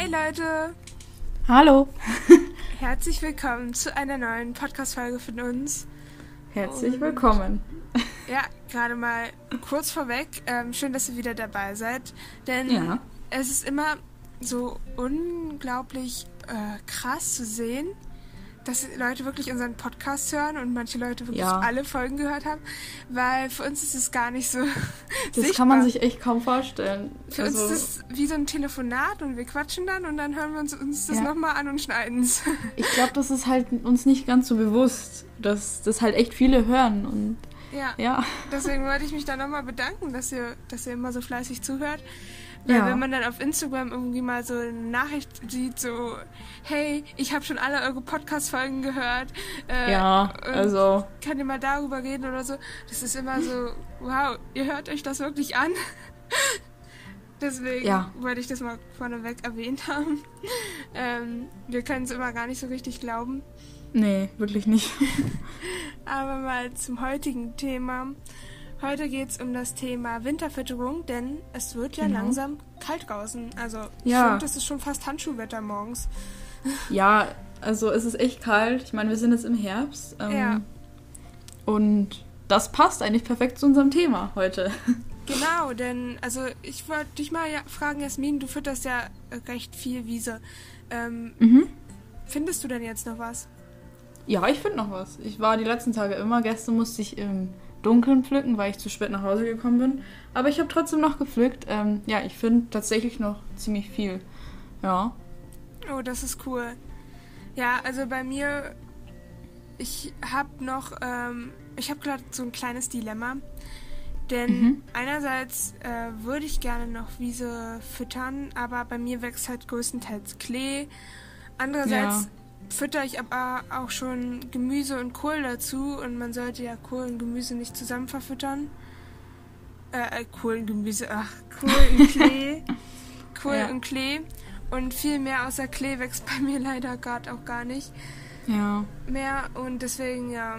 Hey Leute! Hallo! Herzlich willkommen zu einer neuen Podcast-Folge von uns. Herzlich Und, willkommen. Ja, gerade mal kurz vorweg. Ähm, schön, dass ihr wieder dabei seid. Denn ja. es ist immer so unglaublich äh, krass zu sehen, dass Leute wirklich unseren Podcast hören und manche Leute wirklich ja. alle Folgen gehört haben, weil für uns ist es gar nicht so. Das sichtbar. kann man sich echt kaum vorstellen. Für also, uns ist es wie so ein Telefonat und wir quatschen dann und dann hören wir uns, uns das ja. nochmal an und schneiden es. Ich glaube, das ist halt uns nicht ganz so bewusst, dass das halt echt viele hören und ja. ja. Deswegen wollte ich mich da nochmal bedanken, dass ihr, dass ihr immer so fleißig zuhört. Weil ja. wenn man dann auf Instagram irgendwie mal so eine Nachricht sieht, so, hey, ich habe schon alle eure Podcast-Folgen gehört. Äh, ja, also. Kann ihr mal darüber reden oder so? Das ist immer so, wow, ihr hört euch das wirklich an? Deswegen ja. wollte ich das mal vorneweg erwähnt haben. Ähm, wir können es immer gar nicht so richtig glauben. Nee, wirklich nicht. Aber mal zum heutigen Thema. Heute geht es um das Thema Winterfütterung, denn es wird ja genau. langsam kalt draußen. Also ja. finde, es ist schon fast Handschuhwetter morgens. Ja, also es ist echt kalt. Ich meine, wir sind jetzt im Herbst. Ähm, ja. Und das passt eigentlich perfekt zu unserem Thema heute. Genau, denn also ich wollte dich mal ja fragen, Jasmin, du fütterst ja recht viel Wiese. Ähm, mhm. Findest du denn jetzt noch was? Ja, ich finde noch was. Ich war die letzten Tage immer. Gestern musste ich im Dunkeln pflücken, weil ich zu spät nach Hause gekommen bin. Aber ich habe trotzdem noch gepflückt. Ähm, ja, ich finde tatsächlich noch ziemlich viel. Ja. Oh, das ist cool. Ja, also bei mir, ich habe noch, ähm, ich habe gerade so ein kleines Dilemma. Denn mhm. einerseits äh, würde ich gerne noch Wiese füttern, aber bei mir wächst halt größtenteils Klee. Andererseits ja fütter ich aber auch schon Gemüse und Kohl dazu und man sollte ja Kohl und Gemüse nicht zusammen verfüttern. Äh, äh Kohl und Gemüse, ach, Kohl und Klee. Kohl ja. und Klee. Und viel mehr außer Klee wächst bei mir leider gerade auch gar nicht. Ja. Mehr und deswegen, ja,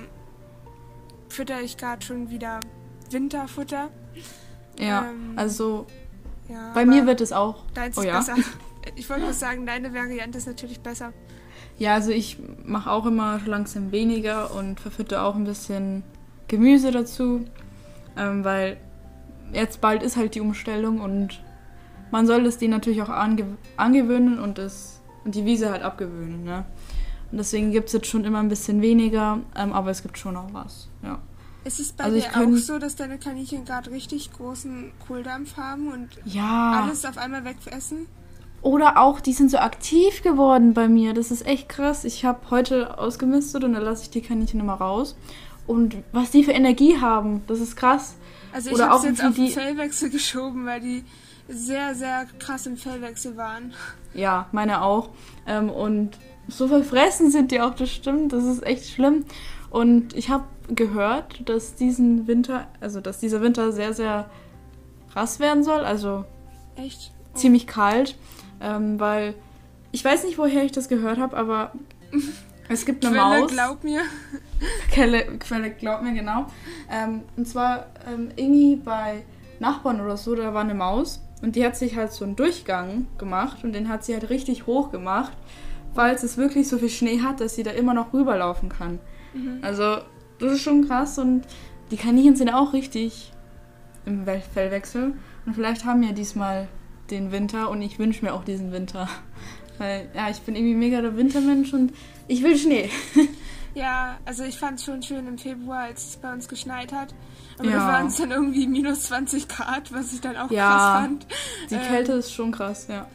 fütter ich gerade schon wieder Winterfutter. Ja, ähm, also ja, bei mir wird es auch. Deins oh, ist ja? besser. Ich wollte nur sagen, deine Variante ist natürlich besser. Ja, also ich mache auch immer langsam weniger und verfütte auch ein bisschen Gemüse dazu, ähm, weil jetzt bald ist halt die Umstellung und man soll es denen natürlich auch ange angewöhnen und, das, und die Wiese halt abgewöhnen. Ne? Und deswegen gibt es jetzt schon immer ein bisschen weniger, ähm, aber es gibt schon noch was. Ja. Ist es bei also dir auch so, dass deine Kaninchen gerade richtig großen Kohldampf haben und ja. alles auf einmal wegfressen? Oder auch, die sind so aktiv geworden bei mir. Das ist echt krass. Ich habe heute ausgemistet und dann lasse ich die Kaninchen immer raus. Und was die für Energie haben, das ist krass. Also ich habe jetzt auf den Fellwechsel geschoben, weil die sehr, sehr krass im Fellwechsel waren. Ja, meine auch. Ähm, und so verfressen sind die auch, das stimmt. Das ist echt schlimm. Und ich habe gehört, dass diesen Winter, also dass dieser Winter sehr, sehr krass werden soll. Also echt? Ziemlich kalt. Ähm, weil ich weiß nicht, woher ich das gehört habe, aber es gibt eine Quelle, Maus. glaub mir. Quelle, Quelle, glaub mir, genau. Ähm, und zwar ähm, irgendwie bei Nachbarn oder so, da war eine Maus und die hat sich halt so einen Durchgang gemacht und den hat sie halt richtig hoch gemacht, falls es wirklich so viel Schnee hat, dass sie da immer noch rüberlaufen kann. Mhm. Also, das ist schon krass und die Kaninchen sind auch richtig im Fellwechsel und vielleicht haben ja diesmal den Winter und ich wünsche mir auch diesen Winter. Weil, ja, ich bin irgendwie mega der Wintermensch und ich will Schnee. Ja, also ich fand es schon schön im Februar, als es bei uns geschneit hat. Aber ja. da waren es dann irgendwie minus 20 Grad, was ich dann auch ja, krass fand. Die Kälte ähm, ist schon krass, ja.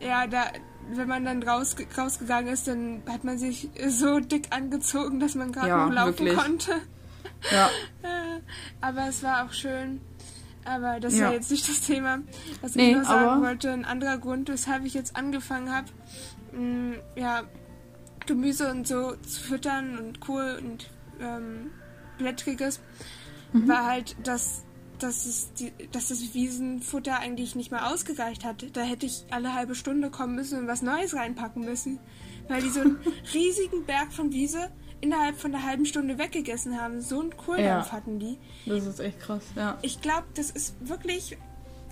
Ja, da, wenn man dann raus, rausgegangen ist, dann hat man sich so dick angezogen, dass man gerade ja, noch laufen wirklich. konnte. Ja. Aber es war auch schön. Aber das ja. war jetzt nicht das Thema, was nee, ich nur sagen wollte. Ein anderer Grund, weshalb ich jetzt angefangen habe, mm, ja, Gemüse und so zu füttern und Kohl und ähm, Blättriges, mhm. war halt, dass, dass, es die, dass das Wiesenfutter eigentlich nicht mehr ausgereicht hat. Da hätte ich alle halbe Stunde kommen müssen und was Neues reinpacken müssen. Weil die so einen riesigen Berg von Wiese innerhalb von einer halben Stunde weggegessen haben. So einen Kohldampf ja. hatten die. Das ist echt krass, ja. Ich glaube, das ist wirklich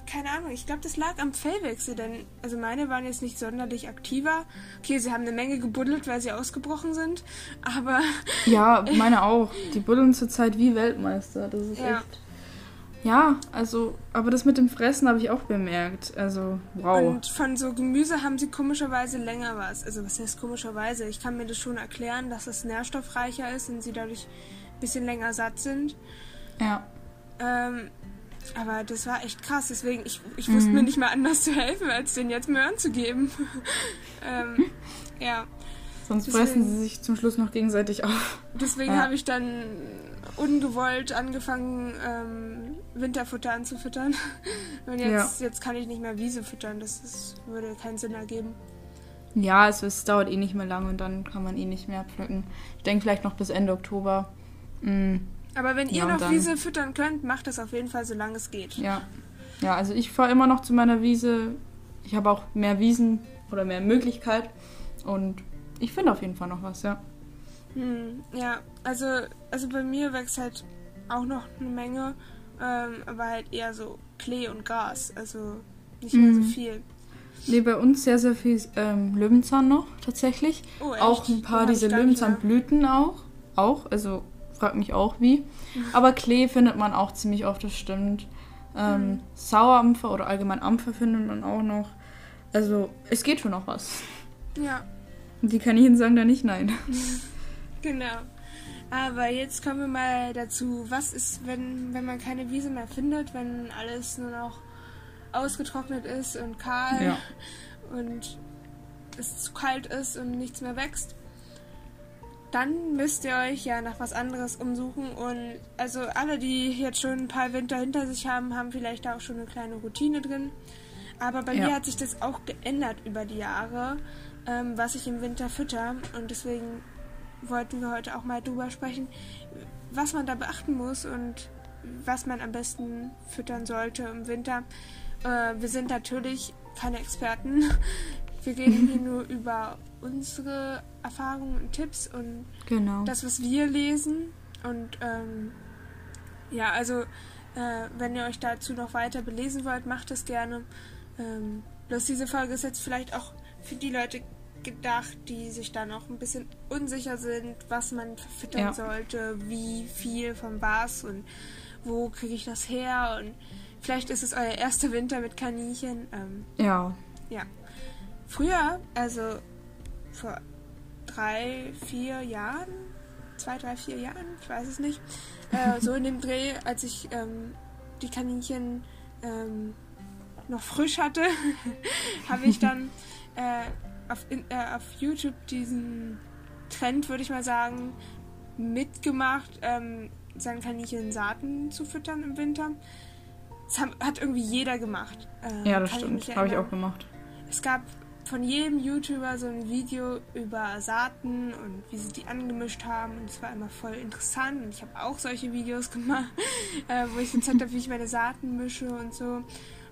keine Ahnung, ich glaube, das lag am Fellwechsel, denn also meine waren jetzt nicht sonderlich aktiver. Okay, sie haben eine Menge gebuddelt, weil sie ausgebrochen sind, aber Ja, meine auch. Die buddeln zurzeit wie Weltmeister. Das ist Ja. echt. Ja, also, aber das mit dem Fressen habe ich auch bemerkt. Also, wow. und von so Gemüse haben sie komischerweise länger was. Also was heißt komischerweise? Ich kann mir das schon erklären, dass es nährstoffreicher ist und sie dadurch ein bisschen länger satt sind. ja. Ähm, aber das war echt krass, deswegen, ich, ich wusste Mhm. mir nicht mal anders zu helfen, als denen jetzt Möhren zu geben. ähm, ja, Sonst Deswegen- fressen sie sich zum Schluss noch gegenseitig auf. deswegen Ja. habe ich dann ungewollt angefangen, ähm, Winterfutter anzufüttern. Und jetzt, jetzt kann ich nicht mehr Wiese füttern, das ist, würde keinen Sinn ergeben. Ja, also es dauert eh nicht mehr lange und dann kann man eh nicht mehr pflücken. Ich denke vielleicht noch bis Ende Oktober. Mm, Aber wenn ihr Ja, noch dann- Wiese füttern könnt, macht das auf jeden Fall, solange es geht. ja. Ja, also ich fahre immer noch zu meiner Wiese. Ich habe auch mehr Wiesen oder mehr Möglichkeit. Und ich finde auf jeden Fall noch was, ja. Hm, ja, also, also bei mir wächst halt auch noch eine Menge, ähm, aber halt eher so Klee und Gras, also nicht mehr so Mhm. viel. Nee, bei uns sehr, sehr viel ähm, Löwenzahn noch, tatsächlich. Oh, echt? Auch ein paar hab diese. Löwenzahnblüten auch. Auch, also frag mich auch wie. Aber Klee findet man auch ziemlich oft, das stimmt. Ähm, Mhm. Sauerampfer oder allgemein Ampfer findet man auch noch. Also es geht schon noch was. Ja, die Kaninchen sagen da nicht nein. genau. Aber jetzt kommen wir mal dazu, was ist, wenn, wenn man keine Wiese mehr findet, wenn alles nur noch ausgetrocknet ist und kahl Ja. und es zu kalt ist und nichts mehr wächst. Dann müsst ihr euch ja nach was anderes umsuchen und also alle, die jetzt schon ein paar Winter hinter sich haben, haben vielleicht da auch schon eine kleine Routine drin. Aber bei Ja. mir hat sich das auch geändert über die Jahre, ähm, was ich im Winter fütter und deswegen wollten wir heute auch mal drüber sprechen, was man da beachten muss und was man am besten füttern sollte im Winter. Äh, wir sind natürlich keine Experten. Wir reden hier nur über unsere Erfahrungen und Tipps und Genau. das, was wir lesen. Und ähm, ja, also äh, wenn ihr euch dazu noch weiter belesen wollt, macht es gerne. Ähm, bloß diese Folge ist jetzt vielleicht auch für die Leute gedacht, die sich da noch ein bisschen unsicher sind, was man verfüttern Ja. sollte, wie viel von was und wo kriege ich das her und vielleicht ist es euer erster Winter mit Kaninchen. Ähm, ja. ja. Früher, also vor drei, vier Jahren, zwei, drei, vier Jahren, ich weiß es nicht, äh, so in dem Dreh, als ich ähm, die Kaninchen ähm, noch frisch hatte, habe ich dann äh, auf, in, äh, auf YouTube diesen Trend, würde ich mal sagen, mitgemacht, ähm, seinen Kaninchen Saaten zu füttern im Winter. Das haben, hat irgendwie jeder gemacht. Äh, Ja, das stimmt. Habe ich auch gemacht. Es gab von jedem YouTuber so ein Video über Saaten und wie sie die angemischt haben. Und es war immer voll interessant. Und ich habe auch solche Videos gemacht, äh, wo ich gezeigt habe, wie ich meine Saaten mische und so.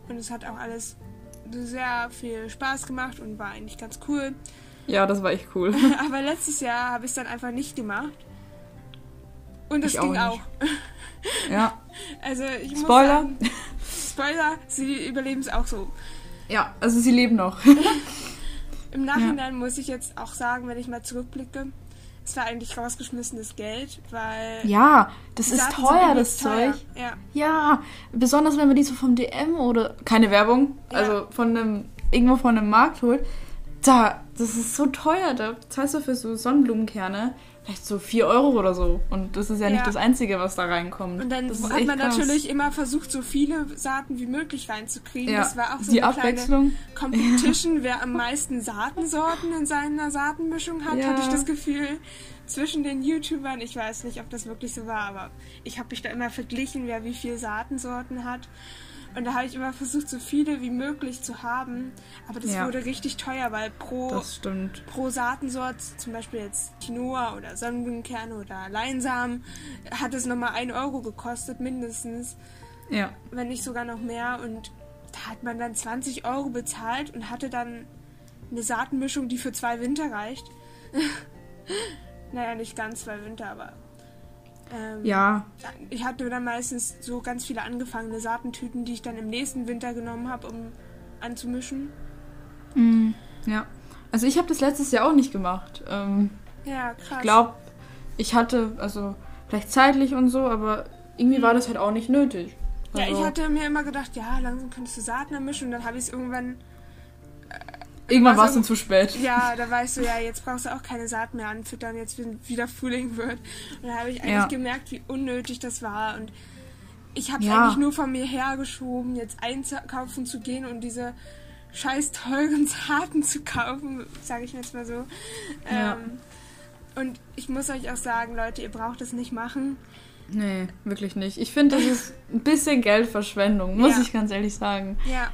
Und es hat auch alles sehr viel Spaß gemacht und war eigentlich ganz cool. Ja, das war echt cool. Aber letztes Jahr habe ich es dann einfach nicht gemacht. Und es Ich ging auch auch. ja. Also ich muss Spoiler. sagen, Spoiler, sie überleben es auch so. Ja, also sie leben noch. Im Nachhinein muss ich jetzt auch sagen, wenn ich mal zurückblicke, es war eigentlich rausgeschmissenes Geld, weil ja, das ist teuer, das teuer. Zeug. Ja, Ja, besonders wenn man die so vom DM oder keine Werbung, Ja. also von einem irgendwo von einem Markt holt. Da, das ist so teuer. Da zahlst du für so Sonnenblumenkerne vielleicht so 4 Euro oder so. Und das ist ja, Ja. nicht das Einzige, was da reinkommt. und dann hat man krass. natürlich immer versucht, so viele Saaten wie möglich reinzukriegen. ja, Das war auch so die eine kleine Abwechslung. Competition, wer am meisten Saatensorten in seiner Saatenmischung hat, Ja. hatte ich das Gefühl. Zwischen den YouTubern, ich weiß nicht, ob das wirklich so war, aber ich habe mich da immer verglichen, wer wie viel Saatensorten hat. Und da habe ich immer versucht, so viele wie möglich zu haben. Aber das Ja. wurde richtig teuer, weil pro, pro Saatensort, zum Beispiel jetzt Quinoa oder Sonnenblumenkerne oder Leinsamen, hat es nochmal 1 Euro gekostet, mindestens Ja. wenn nicht sogar noch mehr. Und da hat man dann 20 Euro bezahlt und hatte dann eine Saatenmischung, die für zwei Winter reicht. naja, nicht ganz zwei Winter, aber Ähm, Ja, Ich hatte dann meistens so ganz viele angefangene Saatentüten, die ich dann im nächsten Winter genommen habe, um anzumischen. mm, ja. Also ich habe das letztes Jahr auch nicht gemacht. Ähm, Ja, krass. ich glaube, ich hatte, also vielleicht zeitlich und so, aber irgendwie war das halt auch nicht nötig. Ja, Also, ich hatte mir immer gedacht, ja, langsam könntest du Saaten ermischen und dann habe ich es irgendwann, irgendwann war es also- dann zu spät. ja, da weißt du, ja, jetzt brauchst du auch keine Saat mehr anfüttern, jetzt wieder Frühling wird. Und da habe ich eigentlich Ja. gemerkt, wie unnötig das war und ich habe es Ja. eigentlich nur von mir hergeschoben, jetzt einkaufen zu gehen und diese scheiß teuren Saaten zu kaufen, sage ich jetzt mal so. Ja. Ähm, und ich muss euch auch sagen, Leute, ihr braucht es nicht machen. Nee, wirklich nicht. Ich finde, das ist ein bisschen Geldverschwendung, muss Ja. ich ganz ehrlich sagen. Ja.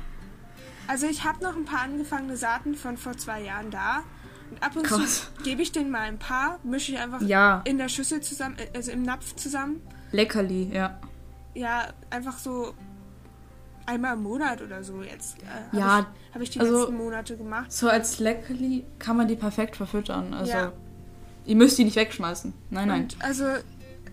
Also ich habe noch ein paar angefangene Saaten von vor zwei Jahren da. Und ab und Krass. zu gebe ich denen mal ein paar, mische ich einfach Ja, in der Schüssel zusammen, äh, also im Napf zusammen. Leckerli, ja. Ja, einfach so einmal im Monat oder so jetzt. Äh, Ja, Habe ich, hab ich die also- letzten Monate gemacht. So als Leckerli kann man die perfekt verfüttern. Also, Ja. ihr müsst die nicht wegschmeißen. Nein, nein. Und also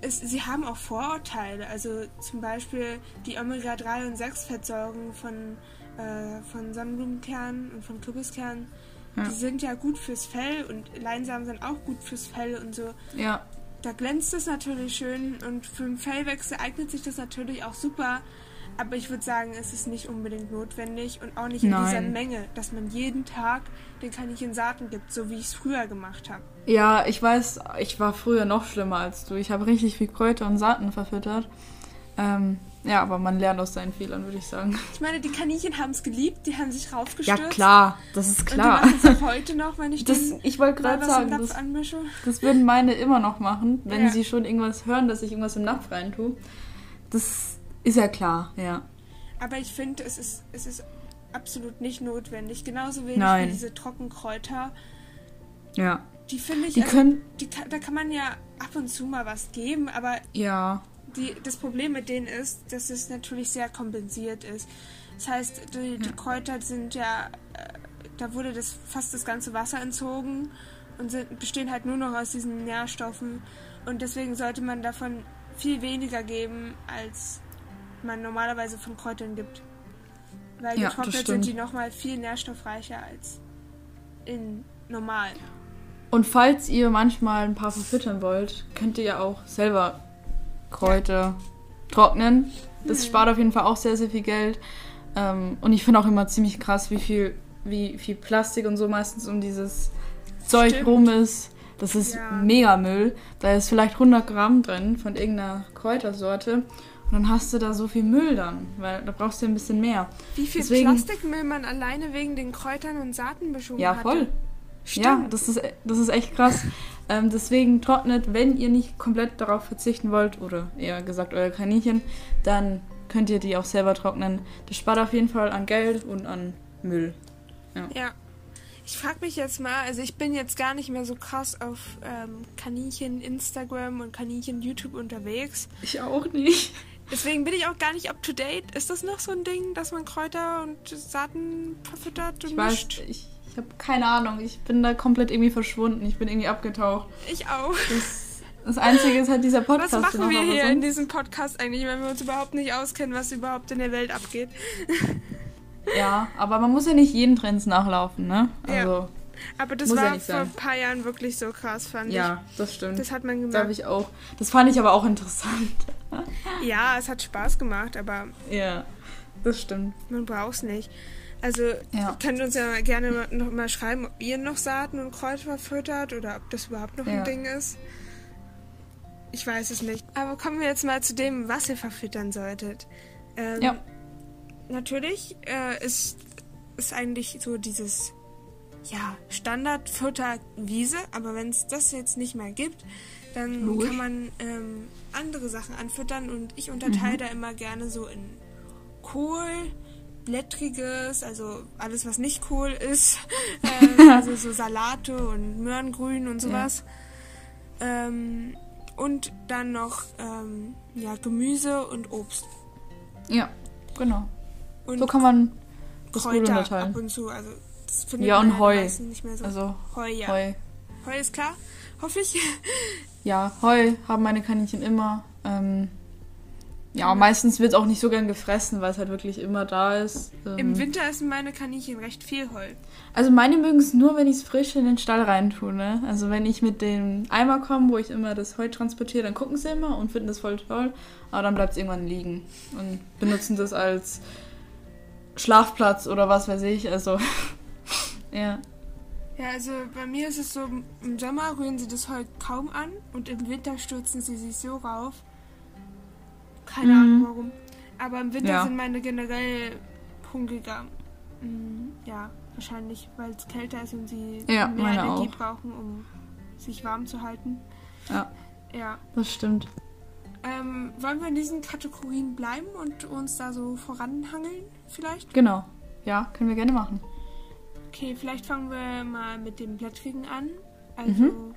es, sie haben auch Vorurteile. Also zum Beispiel die Omega-3 und 6-Fettsäuren von, äh, von Sonnenblumenkernen und von Kürbiskernen. Ja. Die sind ja gut fürs Fell und Leinsamen sind auch gut fürs Fell und so. Ja, Da glänzt es natürlich schön und für den Fellwechsel eignet sich das natürlich auch super. Aber ich würde sagen, es ist nicht unbedingt notwendig und auch nicht in dieser Nein. Menge, dass man jeden Tag den Kaninchen Saaten gibt, so wie ich es früher gemacht habe. ja, ich weiß, ich war früher noch schlimmer als du. Ich habe richtig viel Kräuter und Saaten verfüttert. Ähm, ja, aber man lernt aus seinen Fehlern, würde ich sagen. Ich meine, die Kaninchen haben es geliebt, die haben sich raufgestürzt. Ja, klar, das ist Und klar. die machen es auch heute noch, wenn ich Das, ich wollte gerade sagen, das, anmische. das würden meine immer noch machen, wenn Ja. sie schon irgendwas hören, dass ich irgendwas im Napf rein tue. Das ist ja klar, ja. Aber ich finde, es ist, es ist absolut nicht notwendig. Genauso wenig Nein. wie diese Trockenkräuter. Ja. Die finde ich, Die also, können, die, da kann man ja ab und zu mal was geben, aber ja, die, das Problem mit denen ist, dass es natürlich sehr kompensiert ist. Das heißt, die, die Kräuter sind ja, äh, da wurde das fast das ganze Wasser entzogen und sind, bestehen halt nur noch aus diesen Nährstoffen. Und deswegen sollte man davon viel weniger geben, als man normalerweise von Kräutern gibt. Weil Ja, getrocknet sind die nochmal viel nährstoffreicher als in normal. Und falls ihr manchmal ein paar verfüttern wollt, könnt ihr ja auch selber Kräuter trocknen. Das Mhm. spart auf jeden Fall auch sehr, sehr viel Geld. Ähm, und ich finde auch immer ziemlich krass, wie viel, wie viel Plastik und so meistens um dieses Zeug Stimmt. rum ist. Das ist Ja. mega Müll. Da ist vielleicht 100 Gramm drin von irgendeiner Kräutersorte. Und dann hast du da so viel Müll dann, weil da brauchst du ein bisschen mehr. Wie viel Deswegen- Plastikmüll man alleine wegen den Kräutern und Saatenmischungen Ja, hatte. voll. Stimmt. Ja, das ist, das ist echt krass. Ähm, deswegen trocknet, wenn ihr nicht komplett darauf verzichten wollt, oder eher gesagt euer Kaninchen, dann könnt ihr die auch selber trocknen. Das spart auf jeden Fall an Geld und an Müll. Ja. Ich frage mich jetzt mal, also ich bin jetzt gar nicht mehr so krass auf ähm, Kaninchen Instagram und Kaninchen YouTube unterwegs. Ich auch nicht. Deswegen bin ich auch gar nicht up to date. Ist das noch so ein Ding, dass man Kräuter und Saaten verfüttert und Ich weiß, mischt? ich, ich habe keine Ahnung. Ich bin da komplett irgendwie verschwunden. Ich bin irgendwie abgetaucht. Ich auch. Das, das Einzige ist halt dieser Podcast. Was machen wir hier in diesem Podcast eigentlich, wenn wir uns überhaupt nicht auskennen, was überhaupt in der Welt abgeht? Ja, aber man muss ja nicht jeden Trends nachlaufen, ne? Ja. Also, Aber das ja war nicht vor ein paar Jahren wirklich so krass, fand ja, das ich. stimmt. Das hat man gemerkt. habe ich auch. Das fand ich aber auch interessant. Ja, es hat Spaß gemacht, aber Ja, das stimmt. man braucht es nicht. Also, Ja. ihr könnt uns ja gerne noch mal schreiben, ob ihr noch Saaten und Kräuter verfüttert oder ob das überhaupt noch Ja. ein Ding ist. Ich weiß es nicht. Aber kommen wir jetzt mal zu dem, was ihr verfüttern solltet. Ähm, Ja. Natürlich äh, ist, ist eigentlich so dieses ja, Standardfutter Wiese, aber wenn es das jetzt nicht mehr gibt, dann Logisch. kann man ähm, andere Sachen anfüttern und ich unterteile Mhm. da immer gerne so in Kohl, Blättriges, also alles, was nicht Kohl ist, äh, also so Salate und Möhrengrün und sowas. Ähm, und dann noch ähm, ja, Gemüse und Obst. Ja, genau. Und So kann man das Kräuter ab und zu. Also das findet Ja, man und Heu. meistens Nicht mehr so. Also Heu, ja. Heu. Heu ist klar, hoffe ich. ja, Heu haben meine Kaninchen immer. Ähm, ja, meistens wird es auch nicht so gern gefressen, weil es halt wirklich immer da ist. Ähm, Im Winter essen meine Kaninchen recht viel Heu. Also meine mögen es nur, wenn ich es frisch in den Stall reintue. Ne? Also wenn ich mit dem Eimer komme, wo ich immer das Heu transportiere, dann gucken sie immer und finden das voll toll. Aber dann bleibt es irgendwann liegen und benutzen das als Schlafplatz oder was weiß ich. Also ja. Ja, also bei mir ist es so, im Sommer rühren sie das Heu kaum an und im Winter stürzen sie sich so rauf. Keine Mhm. Ahnung warum. Aber im Winter Ja. sind meine generell hungriger. Mm, Ja, wahrscheinlich, weil es kälter ist und sie Ja, mehr Energie auch. brauchen, um sich warm zu halten. Ja. Ja. Das stimmt. Ähm, wollen wir in diesen Kategorien bleiben und uns da so voranhangeln vielleicht? Genau. Ja, können wir gerne machen. Okay, vielleicht fangen wir mal mit dem Blättrigen an. Also, Mhm.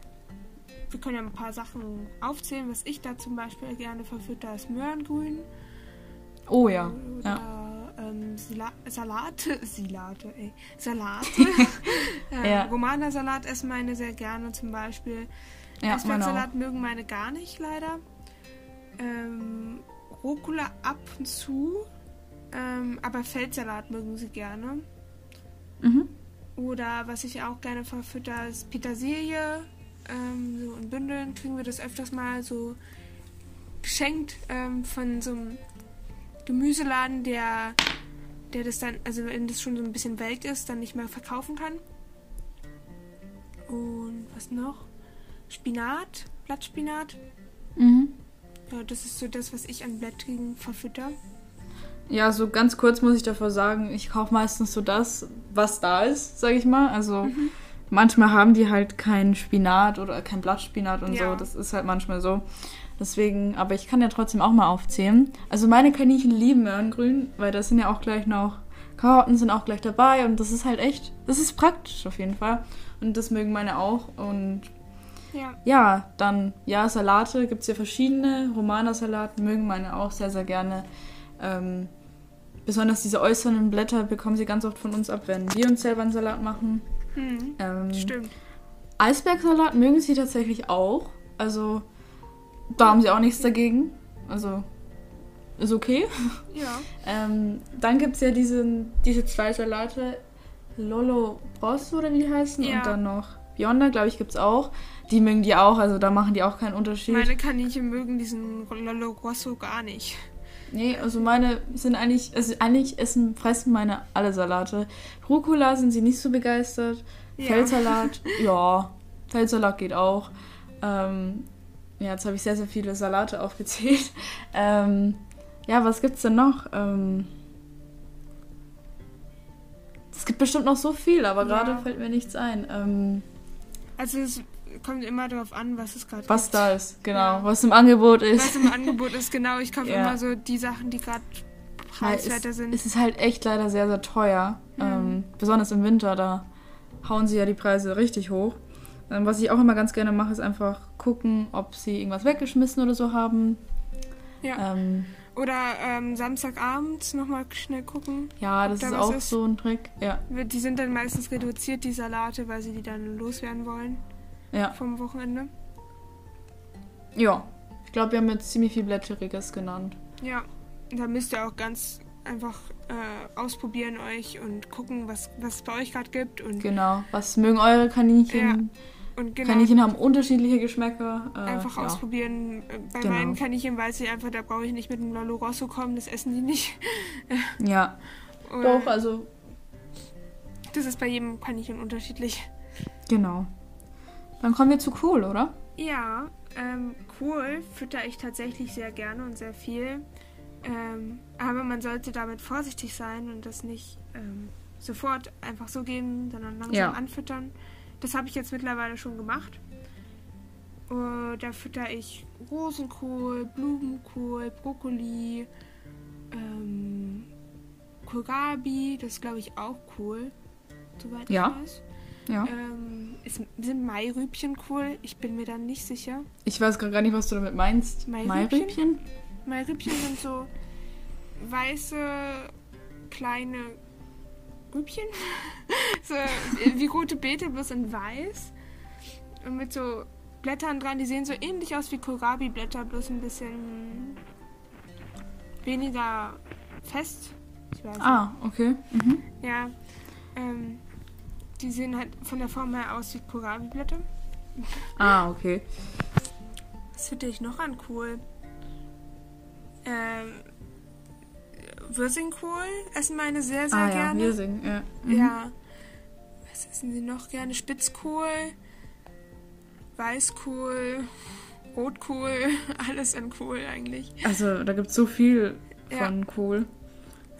Wir können ja ein paar Sachen aufzählen, was ich da zum Beispiel gerne verfütter, ist Möhrengrün. Oh ja. Oder Ja. ähm, Sila Salate. Silate, ey. Salate. ähm, Ja. Romana-Salat essen meine sehr gerne zum Beispiel. Ja. Eisbergsalat mögen meine gar nicht, leider. Ähm, Rucola ab und zu. Ähm, aber Feldsalat mögen sie gerne. Mhm. Oder was ich auch gerne verfütter, ist Petersilie. Ähm, so in Bündeln kriegen wir das öfters mal so geschenkt ähm, von so einem Gemüseladen, der, der das dann, also wenn das schon so ein bisschen welk ist, dann nicht mehr verkaufen kann. Und was noch? Spinat, Blattspinat. Mhm. Ja, das ist so das, was ich an Blättrigen verfütter. Ja, so ganz kurz muss ich davor sagen, ich kaufe meistens so das, was da ist, sage ich mal. Also Mhm. Manchmal haben die halt keinen Spinat oder kein Blattspinat und Ja. so. Das ist halt manchmal so. Deswegen, aber ich kann ja trotzdem auch mal aufzählen. Also meine Kaninchen lieben Möhrengrün, weil da sind ja auch gleich noch Karotten sind auch gleich dabei und das ist halt echt, das ist praktisch auf jeden Fall. Und das mögen meine auch. Und Ja. ja, dann, ja, Salate gibt es ja verschiedene. Romana-Salat mögen meine auch sehr, sehr gerne. Ähm, besonders diese äußeren Blätter bekommen sie ganz oft von uns ab, wenn wir uns selber einen Salat machen. Hm, Ähm, stimmt. Eisbergsalat mögen sie tatsächlich auch. Also, da haben sie auch nichts dagegen. Also, ist okay. Ja. Ähm, dann gibt es ja diesen, diese zwei Salate, Lolo Rosso oder wie die heißen. Ja. Und dann noch Bionda, glaube ich, gibt es auch. Die mögen die auch, also da machen die auch keinen Unterschied. Meine Kaninchen mögen diesen Lolo Grosso gar nicht. Nee, also meine sind eigentlich, also eigentlich essen, fressen meine alle Salate. Rucola sind sie nicht so begeistert. Ja. Feldsalat, ja. Feldsalat geht auch. Ähm, ja, jetzt habe ich sehr, sehr viele Salate aufgezählt. Ähm, ja, was gibt's denn noch? Ähm, es gibt bestimmt noch so viel, aber Ja. gerade fällt mir nichts ein. Ähm, Also es kommt immer darauf an, was es gerade was gibt. da ist, genau. Ja. Was im Angebot ist. Was im Angebot ist, genau. Ich kaufe Ja. immer so die Sachen, die gerade Weil preiswerter es, sind. Es ist halt echt leider sehr, sehr teuer. Mhm. Ähm, besonders im Winter, da hauen sie ja die Preise richtig hoch. Ähm, was ich auch immer ganz gerne mache, ist einfach gucken, ob sie irgendwas weggeschmissen oder so haben. ja. Ähm, Oder ähm, Samstagabends nochmal schnell gucken. ja, das da ist auch ist? so ein Trick. Ja, Die sind dann meistens reduziert, die Salate, weil sie die dann loswerden wollen ja. vom Wochenende. Ja. Ich glaube, wir haben jetzt ziemlich viel Blätteriges genannt. Ja, da müsst ihr auch ganz einfach äh, ausprobieren euch und gucken, was, was es bei euch gerade gibt. Und, Genau. Was mögen eure Kaninchen? und genau, Kaninchen haben unterschiedliche Geschmäcker. Äh, einfach ja. ausprobieren. Äh, Bei Genau. meinen Kaninchen weiß ich einfach, da brauche ich nicht mit dem Lolo Rosso kommen, das essen die nicht. Ja. Oder Doch, also. Das ist bei jedem Kaninchen unterschiedlich. Genau. Dann kommen wir zu Kohl, oder? Ja, ähm, cool fütter ich tatsächlich sehr gerne und sehr viel. Ähm, aber man sollte damit vorsichtig sein und das nicht ähm, sofort einfach so geben, sondern langsam Ja. anfüttern. Das habe ich jetzt mittlerweile schon gemacht. Äh, da fütter ich Rosenkohl, Blumenkohl, Brokkoli, ähm, Kohlrabi, das ist glaube ich auch cool, soweit Ja. ich weiß. Ja. Ähm, ist, sind Mairübchen cool? Ich bin mir dann nicht sicher. Ich weiß gerade gar nicht, was du damit meinst. Mairübchen? Mairübchen? Sind so weiße, kleine Rübchen. so wie rote Beete, bloß in weiß. Und mit so Blättern dran, die sehen so ähnlich aus wie Kohlrabi-Blätter, bloß ein bisschen weniger fest. Ah, okay. Mhm. Ja. Ähm, die sehen halt von der Form her aus wie Kohlrabi-Blätter. Ah, okay. Was finde ich noch an Kohl? Ähm, Würsingkohl essen meine sehr, sehr ah ja, gerne. wir singen. Ja. Mhm. Ja. Was essen sie noch gerne? Spitzkohl, Weißkohl, Rotkohl, alles an Kohl eigentlich. Also da gibt es so viel Ja. von Kohl.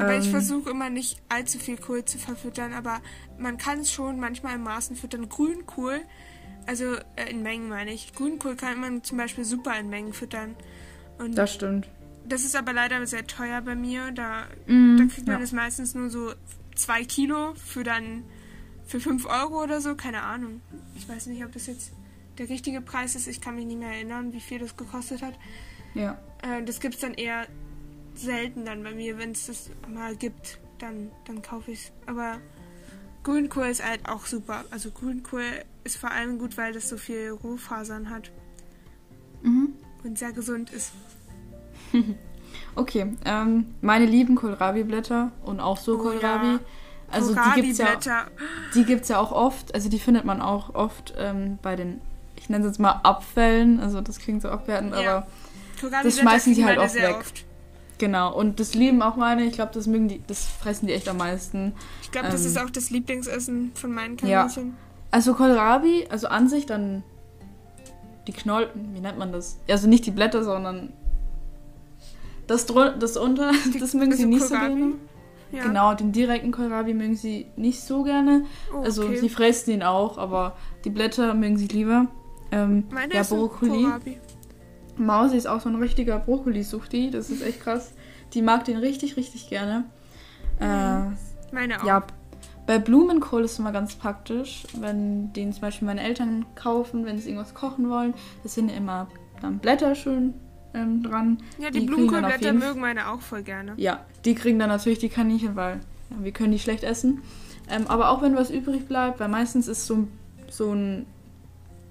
Aber ich Ähm, versuche immer nicht allzu viel Kohl zu verfüttern, aber man kann es schon manchmal in Maßen füttern. Grünkohl, also äh, in Mengen meine ich. Grünkohl kann man zum Beispiel super in Mengen füttern. Und Das stimmt. das ist aber leider sehr teuer bei mir. Da, Mhm, da kriegt man ja. es meistens nur so zwei Kilo für dann für 5 Euro oder so. Keine Ahnung. Ich weiß nicht, ob das jetzt der richtige Preis ist. Ich kann mich nicht mehr erinnern, wie viel das gekostet hat. Ja. Äh, das gibt es dann eher selten dann bei mir. Wenn es das mal gibt, dann, dann kaufe ich es. Aber Grünkohl ist halt auch super. Also Grünkohl ist vor allem gut, weil das so viel Rohfasern hat Mhm. und sehr gesund ist. Okay, ähm, meine lieben Kohlrabi-Blätter und auch so Oh Kohlrabi. ja. Also die gibt's ja, Kohlrabi-Blätter. die gibt's ja auch oft. Also die findet man auch oft ähm, bei den, ich nenne es jetzt mal Abfällen. Also das klingt so abwertend, Ja. aber das schmeißen sie halt sehr weg. Oft. Genau. Und das lieben auch meine. Ich glaube, das mögen die, das fressen die echt am meisten. Ich glaube, das Ähm, ist auch das Lieblingsessen von meinen ja. Kaninchen. Also Kohlrabi, also an sich dann die Knollen, wie nennt man das? Also nicht die Blätter, sondern das, drun- das unter, das mögen sie also nicht so Kohlrabi. gerne. Ja. Genau, den direkten Kohlrabi mögen sie nicht so gerne. Oh, Also okay. sie fressen ihn auch, aber die Blätter mögen sie lieber. Ähm, Meine ja, ist so Brokkoli. Kohlrabi. Mausi ist auch so ein richtiger Brokkoli-Suchti. Das ist echt krass. Die mag den richtig, richtig gerne. Äh, Meine auch. ja, bei Blumenkohl ist es immer ganz praktisch, wenn den zum Beispiel meine Eltern kaufen, wenn sie irgendwas kochen wollen. Das sind ja immer dann Blätter schön ähm, dran. Ja, die, die Blumenkohlblätter mögen meine auch voll gerne. Ja, die kriegen dann natürlich die Kaninchen, weil ja, wir können die schlecht essen. Ähm, aber auch wenn was übrig bleibt, weil meistens ist so, so ein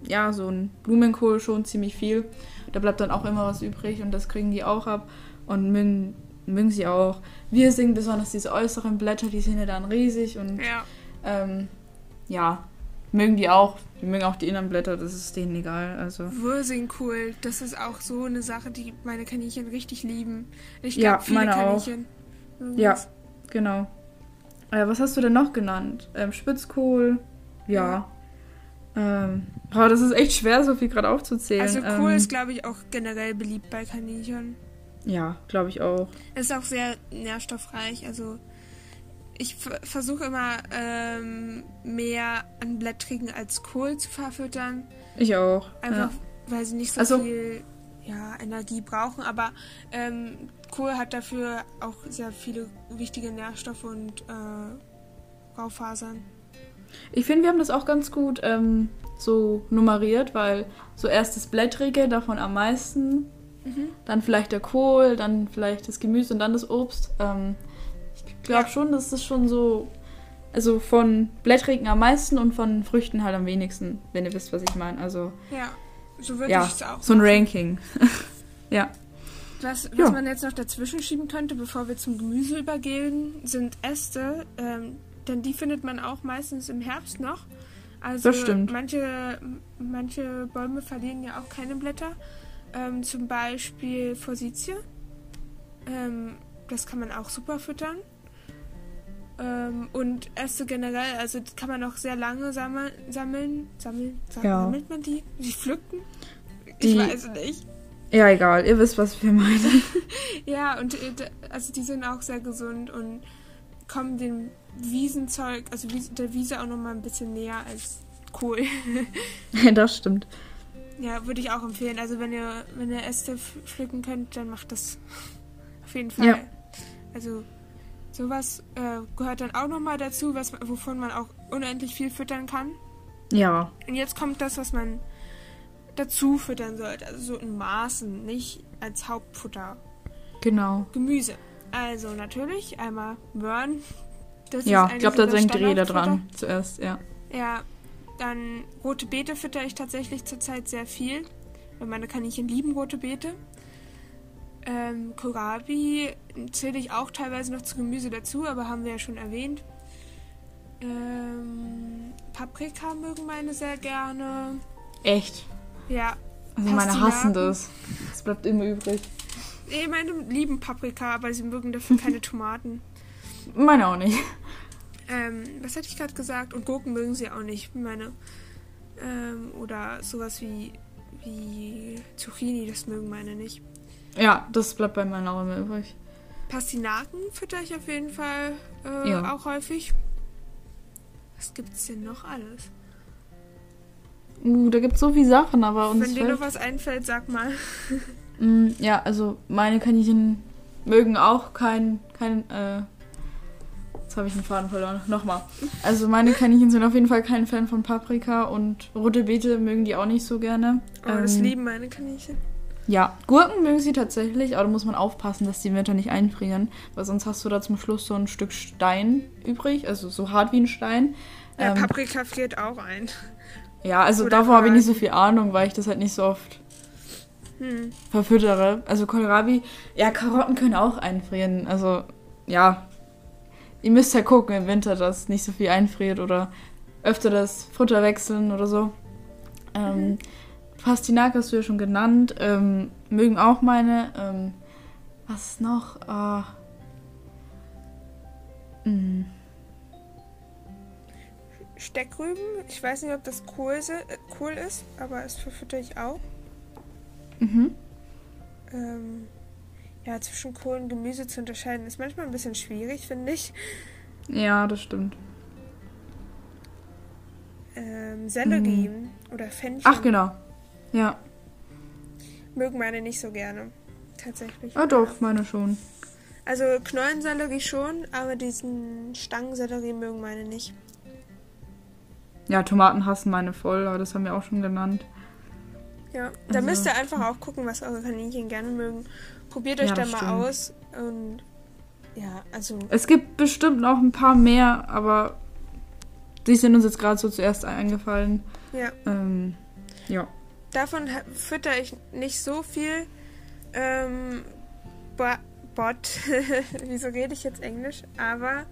ja, so ein Blumenkohl schon ziemlich viel. Da bleibt dann auch immer was übrig und das kriegen die auch ab und mögen, mögen sie auch. Wir singen besonders diese äußeren Blätter, die sind ja dann riesig und Ja. ähm, ja, mögen die auch. Die mögen auch die inneren Blätter, das ist denen egal. Also Würsingkohl, das ist auch so eine Sache, die meine Kaninchen richtig lieben. Ich Ja, glaube, viele meine auch. Kaninchen. mögen Ja. Genau. Äh, was hast du denn noch genannt? Ähm, Spitzkohl? Ja. Ähm, boah, das ist echt schwer, so viel gerade aufzuzählen. Also Kohl ähm, ist, glaube ich, auch generell beliebt bei Kaninchen. Ja, glaube ich auch. Ist auch sehr nährstoffreich. Also ich versuche immer ähm, mehr an Blättrigen als Kohl zu verfüttern. Ich auch. Einfach, Ja. weil sie nicht so Also- viel ja, Energie brauchen. Aber ähm, Kohl hat dafür auch sehr viele wichtige Nährstoffe und äh, Raufasern. Ich finde, wir haben das auch ganz gut ähm, so nummeriert, weil so erst das Blättrige, davon am meisten, Mhm. dann vielleicht der Kohl, dann vielleicht das Gemüse und dann das Obst. Ähm, ich glaube schon, dass das schon so, also von Blättrigen am meisten und von Früchten halt am wenigsten, wenn ihr wisst, was ich meine. Also Ja, so würde ja, ich es auch so ein machen. Ranking. ja. Was, was Ja. man jetzt noch dazwischen schieben könnte, bevor wir zum Gemüse übergehen, sind Äste. Ähm, denn die findet man auch meistens im Herbst noch. Also Das stimmt. Manche, manche Bäume verlieren ja auch keine Blätter. Ähm, zum Beispiel Forsythie. Ähm, das kann man auch super füttern. Ähm, und Äste generell, also kann man auch sehr lange sammeln. Sammeln? Sammeln? Sam Ja. Sammelt man die? Die pflücken? Die- ich weiß nicht. Ja, egal, ihr wisst, was wir meinen. Ja, und äh, also die sind auch sehr gesund und kommen dem Wiesenzeug, also der Wiese auch nochmal ein bisschen näher als Kohl. das stimmt. ja, würde ich auch empfehlen. Also wenn ihr, wenn ihr Äste pf- pflücken könnt, dann macht das auf jeden Fall. Ja. Also sowas äh, gehört dann auch nochmal dazu, was, wovon man auch unendlich viel füttern kann. Ja, Und jetzt kommt das, was man dazu füttern sollte. Also so in Maßen, nicht als Hauptfutter. genau. Gemüse. Also natürlich einmal Möhren. Das Ja, ist ich glaube, da denkt jeder Standardfutter. dran zuerst, ja. Ja. Dann rote Beete fütter ich tatsächlich zurzeit sehr viel, weil meine Kaninchen lieben rote Beete. Ähm, Kohlrabi zähle ich auch teilweise noch zu Gemüse dazu, aber haben wir ja schon erwähnt. Ähm, Paprika mögen meine sehr gerne. Echt? Ja. Also meine hassen das. Das bleibt immer übrig. Nee, meine lieben Paprika, aber sie mögen dafür keine Tomaten. Meine auch nicht. Ähm, was hatte ich gerade gesagt? Und Gurken mögen sie auch nicht. Meine. Ähm, oder sowas wie, wie Zucchini, das mögen meine nicht. Ja, das bleibt bei meiner auch immer übrig. Pastinaken fütter ich auf jeden Fall äh, ja. auch häufig. Was gibt's denn noch alles? Uh, da gibt's so viele Sachen, aber uns Wenn dir noch was einfällt, sag mal. mm, ja, also meine Kaninchen mögen auch kein, kein, äh, habe ich den Faden verloren. Nochmal. Also meine Kaninchen sind auf jeden Fall kein Fan von Paprika und rote Beete mögen die auch nicht so gerne. Oh, ähm, das lieben meine Kaninchen. Ja, Gurken mögen sie tatsächlich, aber da muss man aufpassen, dass die im Winter nicht einfrieren, weil sonst hast du da zum Schluss so ein Stück Stein übrig, also so hart wie ein Stein. Ja, ähm, Paprika friert auch ein. Ja, also Oder davor habe ich nicht so viel Ahnung, weil ich das halt nicht so oft hm. verfüttere. Also Kohlrabi, ja, Karotten können auch einfrieren. Also, ja, ihr müsst ja gucken im Winter, dass nicht so viel einfriert oder öfter das Futter wechseln oder so. Ähm, mhm. Pastinak hast du ja schon genannt. Ähm, mögen auch meine. Ähm, was noch? Uh, Steckrüben. Ich weiß nicht, ob das cool, ist, aber es verfütter ich auch. Mhm. Ähm, ja, zwischen Kohl und Gemüse zu unterscheiden, ist manchmal ein bisschen schwierig, finde ich. Ja, das stimmt. Ähm, Sellerie mhm. oder Fenchel. Ach, genau. Ja. Mögen meine nicht so gerne. Tatsächlich. Ah, doch, meine schon. Also Knollensellerie schon, aber diesen Stangensellerie mögen meine nicht. Ja, Tomaten hassen meine voll, aber das haben wir auch schon genannt. Ja, da also, müsst ihr einfach auch gucken, was eure Kaninchen gerne mögen. Probiert euch ja, da mal stimmt. aus und ja, also. Es gibt bestimmt noch ein paar mehr, aber die sind uns jetzt gerade so zuerst eingefallen. Ja. Ähm, ja. Davon fütter ich nicht so viel. Ähm, Bot. Wieso rede ich jetzt Englisch? Aber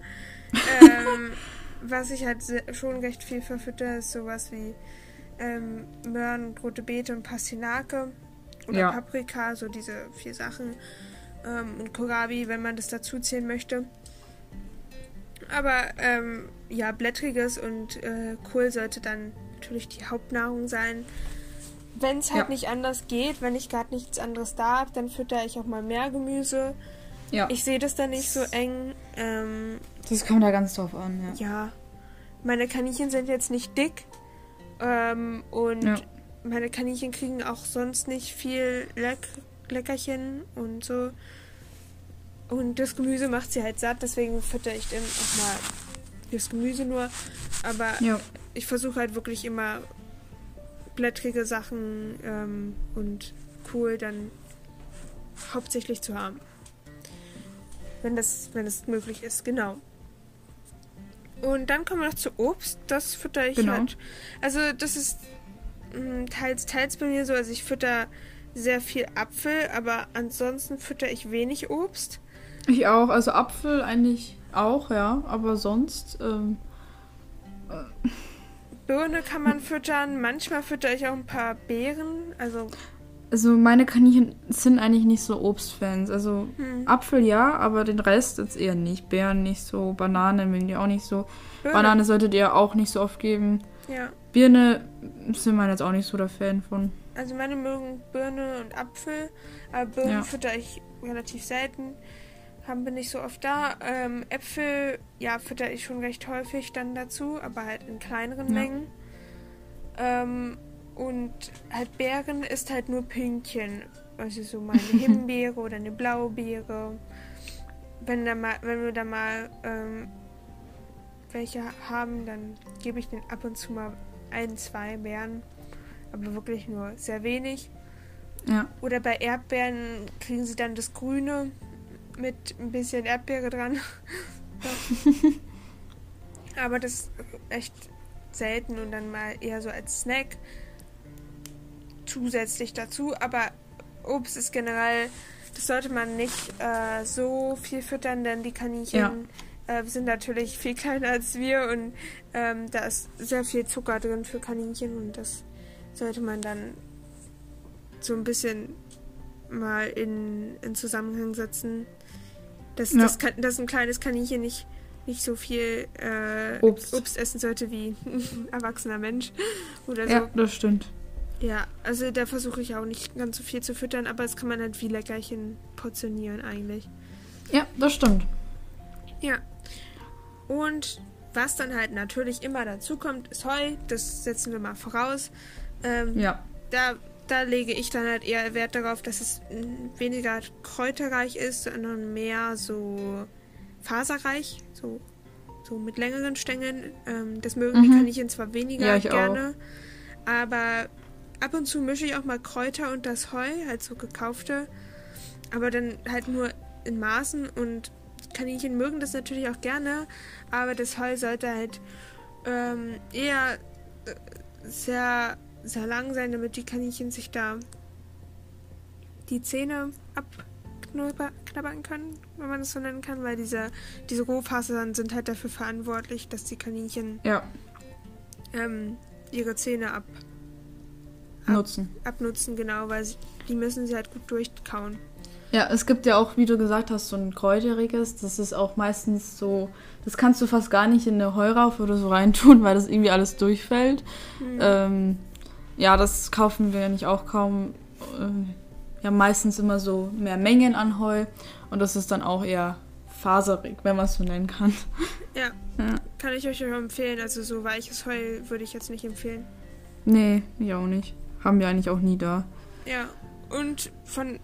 ähm, was ich halt schon recht viel verfütter, ist sowas wie ähm, Möhren, rote Beete und Pastinake oder ja. Paprika, so diese vier Sachen. Ähm, und Kohlrabi, wenn man das dazu zählen möchte. Aber ähm, ja, blättriges und äh, Kohl sollte dann natürlich die Hauptnahrung sein. Wenn es halt ja. nicht anders geht, wenn ich gerade nichts anderes da habe, dann fütter ich auch mal mehr Gemüse. Ja. Ich sehe das dann nicht so eng. Ähm, das kommt da ganz drauf an, ja. Ja. Meine Kaninchen sind jetzt nicht dick. Ähm, und ja meine Kaninchen kriegen auch sonst nicht viel Leck Leckerchen und so. Und das Gemüse macht sie halt satt, deswegen fütter ich dann auch mal das Gemüse nur. Aber ja. ich versuche halt wirklich immer blättrige Sachen ähm, und cool dann hauptsächlich zu haben. Wenn das, wenn es möglich ist, genau. Und dann kommen wir noch zu Obst. Das fütter ich genau. halt. Also das ist teils, teils bei mir so. Also ich fütter sehr viel Apfel, aber ansonsten fütter ich wenig Obst. Ich auch. Also Apfel eigentlich auch, ja. Aber sonst. Ähm, äh. Birne kann man füttern. Manchmal fütter ich auch ein paar Beeren. Also. Also meine Kaninchen sind eigentlich nicht so Obstfans. Also hm. Apfel ja, aber den Rest jetzt eher nicht. Beeren nicht so, Banane mögen die auch nicht so. Birne. Banane solltet ihr auch nicht so oft geben. Ja. Birne sind meine jetzt auch nicht so der Fan von. Also meine mögen Birne und Apfel, aber Birnen ja. fütter ich relativ selten. Haben bin nicht so oft da. Ähm, Äpfel, ja, fütter ich schon recht häufig dann dazu, aber halt in kleineren ja. Mengen. Ähm, und halt Beeren ist halt nur Pünktchen. Also so mal eine Himbeere oder eine Blaubeere. Wenn, da mal, wenn wir da mal ähm, welche haben, dann gebe ich den ab und zu mal ein, zwei Beeren, aber wirklich nur sehr wenig. Ja. Oder bei Erdbeeren kriegen sie dann das Grüne mit ein bisschen Erdbeere dran. aber das ist echt selten und dann mal eher so als Snack zusätzlich dazu. Aber Obst ist generell, das sollte man nicht äh, so viel füttern, denn die Kaninchen ja. Äh, sind natürlich viel kleiner als wir und ähm, da ist sehr viel Zucker drin für Kaninchen und das sollte man dann so ein bisschen mal in, in Zusammenhang setzen. Dass, ja. das, dass ein kleines Kaninchen nicht, nicht so viel äh, Obst. Obst essen sollte wie ein erwachsener Mensch oder so. Ja, das stimmt. Ja, also da versuche ich auch nicht ganz so viel zu füttern, aber es kann man halt wie Leckerchen portionieren eigentlich. Ja, das stimmt. Ja. Und was dann halt natürlich immer dazu kommt, ist Heu. Das setzen wir mal voraus. Ähm, ja. Da, da lege ich dann halt eher Wert darauf, dass es weniger kräuterreich ist, sondern mehr so faserreich, so, so mit längeren Stängeln. Ähm, das mögen mhm. die Kaninchen zwar weniger ja, gerne, auch. aber ab und zu mische ich auch mal Kräuter und das Heu, halt so gekaufte. Aber dann halt nur in Maßen und Kaninchen mögen das natürlich auch gerne, aber das Heu sollte halt ähm, eher äh, sehr, sehr lang sein, damit die Kaninchen sich da die Zähne abknabbern können, wenn man das so nennen kann, weil diese, diese Rohfasern sind halt dafür verantwortlich, dass die Kaninchen ja. ähm, ihre Zähne ab Nutzen. abnutzen, genau, weil sie, die müssen sie halt gut durchkauen. Ja, es gibt ja auch, wie du gesagt hast, so ein kräuteriges. Das ist auch meistens so, das kannst du fast gar nicht in eine Heuraufe oder so reintun, weil das irgendwie alles durchfällt. Mhm. Ähm, ja, das kaufen wir ja nicht auch kaum. Äh, ja, meistens immer so mehr Mengen an Heu. Und das ist dann auch eher faserig, wenn man es so nennen kann. Ja, ja, kann ich euch auch empfehlen. Also so weiches Heu würde ich jetzt nicht empfehlen. Nee, ich auch nicht. Haben wir eigentlich auch nie da. Ja, und von,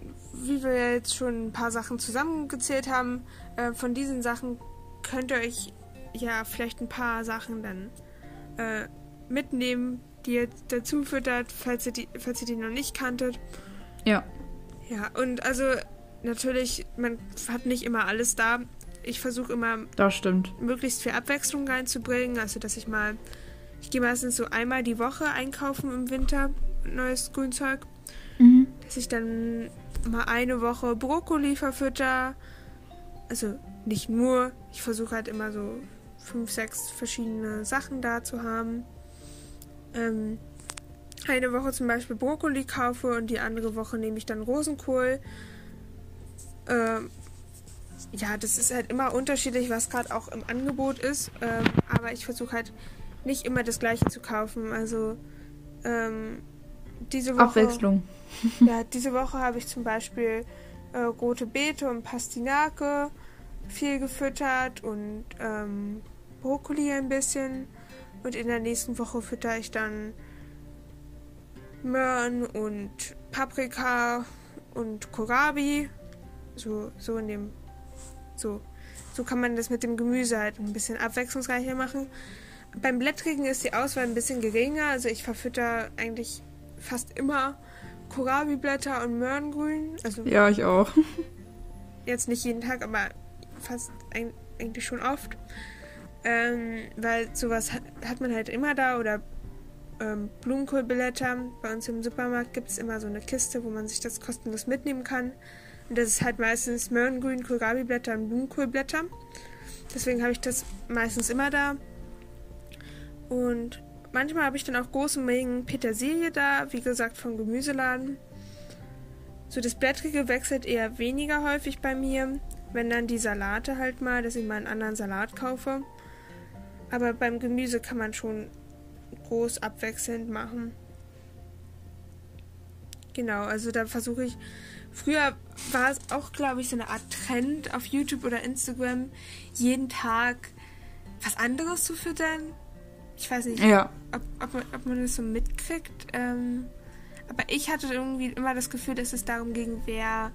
wie wir jetzt schon ein paar Sachen zusammengezählt haben, äh, von diesen Sachen könnt ihr euch ja vielleicht ein paar Sachen dann äh, mitnehmen, die ihr dazu füttert, falls ihr, die, falls ihr die noch nicht kanntet. Ja. Ja, und also natürlich, man hat nicht immer alles da. Ich versuche immer, das stimmt. möglichst viel Abwechslung reinzubringen. Also, dass ich mal, ich gehe meistens so einmal die Woche einkaufen im Winter neues Grünzeug. Mhm. Dass ich dann mal eine Woche Brokkoli verfütter. Also nicht nur, ich versuche halt immer so fünf, sechs verschiedene Sachen da zu haben. Ähm, eine Woche zum Beispiel Brokkoli kaufe und die andere Woche nehme ich dann Rosenkohl. Ähm, ja, das ist halt immer unterschiedlich, was gerade auch im Angebot ist. Ähm, aber ich versuche halt nicht immer das gleiche zu kaufen. Also ähm, diese Woche. Abwechslung. ja, diese Woche habe ich zum Beispiel äh, rote Beete und Pastinake viel gefüttert und ähm, Brokkoli ein bisschen. Und in der nächsten Woche fütter ich dann Möhren und Paprika und Kohlrabi. So, so in dem. So. So kann man das mit dem Gemüse halt ein bisschen abwechslungsreicher machen. Beim Blättrigen ist die Auswahl ein bisschen geringer. Also ich verfütter eigentlich fast immer Kohlrabi-Blätter und Möhrengrün. Also ja, ich auch. Jetzt nicht jeden Tag, aber fast eigentlich schon oft. Ähm, weil sowas hat, hat, man halt immer da oder ähm, Blumenkohlblätter. Bei uns im Supermarkt gibt es immer so eine Kiste, wo man sich das kostenlos mitnehmen kann. Und das ist halt meistens Möhrengrün, Kohlrabi-Blätter und Blumenkohlblätter. Deswegen habe ich das meistens immer da. Und Manchmal habe ich dann auch große Mengen Petersilie da, wie gesagt vom Gemüseladen. So das Blättrige wechselt eher weniger häufig bei mir. Wenn dann die Salate halt mal, dass ich mal einen anderen Salat kaufe. Aber beim Gemüse kann man schon groß abwechselnd machen. Genau, also da versuche ich. Früher war es auch, glaube ich, so eine Art Trend auf YouTube oder Instagram, jeden Tag was anderes zu füttern. Ich weiß nicht, ja. ob, ob, man, ob man das so mitkriegt. Ähm, aber ich hatte irgendwie immer das Gefühl, dass es darum ging, wer,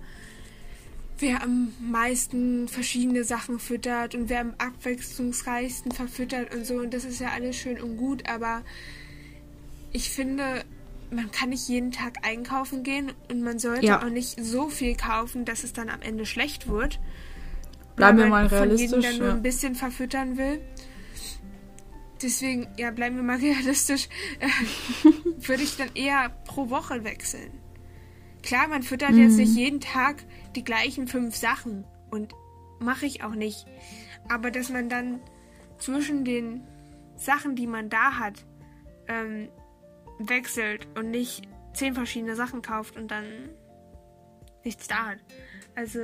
wer am meisten verschiedene Sachen füttert und wer am abwechslungsreichsten verfüttert und so. Und das ist ja alles schön und gut, aber ich finde, man kann nicht jeden Tag einkaufen gehen und man sollte ja. auch nicht so viel kaufen, dass es dann am Ende schlecht wird. Bleiben wir mal realistisch. Von jedem, der nur ein bisschen verfüttern will. Deswegen, ja, bleiben wir mal realistisch, äh, würde ich dann eher pro Woche wechseln. Klar, man füttert mhm. jetzt nicht jeden Tag die gleichen fünf Sachen und mache ich auch nicht. Aber dass man dann zwischen den Sachen, die man da hat, ähm, wechselt und nicht zehn verschiedene Sachen kauft und dann nichts da hat. Also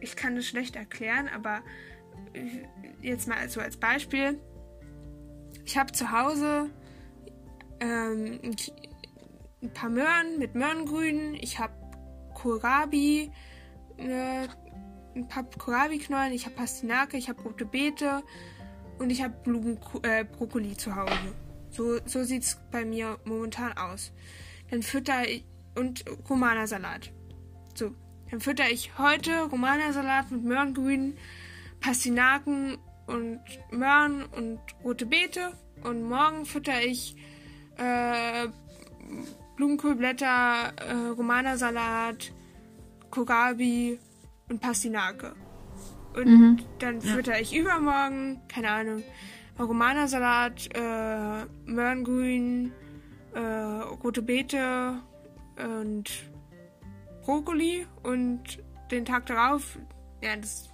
ich kann es schlecht erklären, aber jetzt mal so als Beispiel. Ich habe zu Hause ähm, ein paar Möhren mit Möhrengrün. Ich habe Kohlrabi, äh, ein paar Kohlrabi-Knollen. Ich habe Pastinake, ich habe rote Beete und ich habe äh, Brokkoli zu Hause. So, so sieht es bei mir momentan aus. Dann fütter ich und Romana-Salat. So, dann fütter ich heute Romana-Salat mit Möhrengrün, Pastinaken und Möhren und rote Beete. Und morgen fütter ich äh, Blumenkohlblätter, äh, Romana-Salat, Kohlrabi und Pastinake. Und mhm. dann fütter ja. ich übermorgen, keine Ahnung, Romana-Salat, äh, Möhrengrün, äh, rote Beete und Brokkoli und den Tag darauf, ja, das,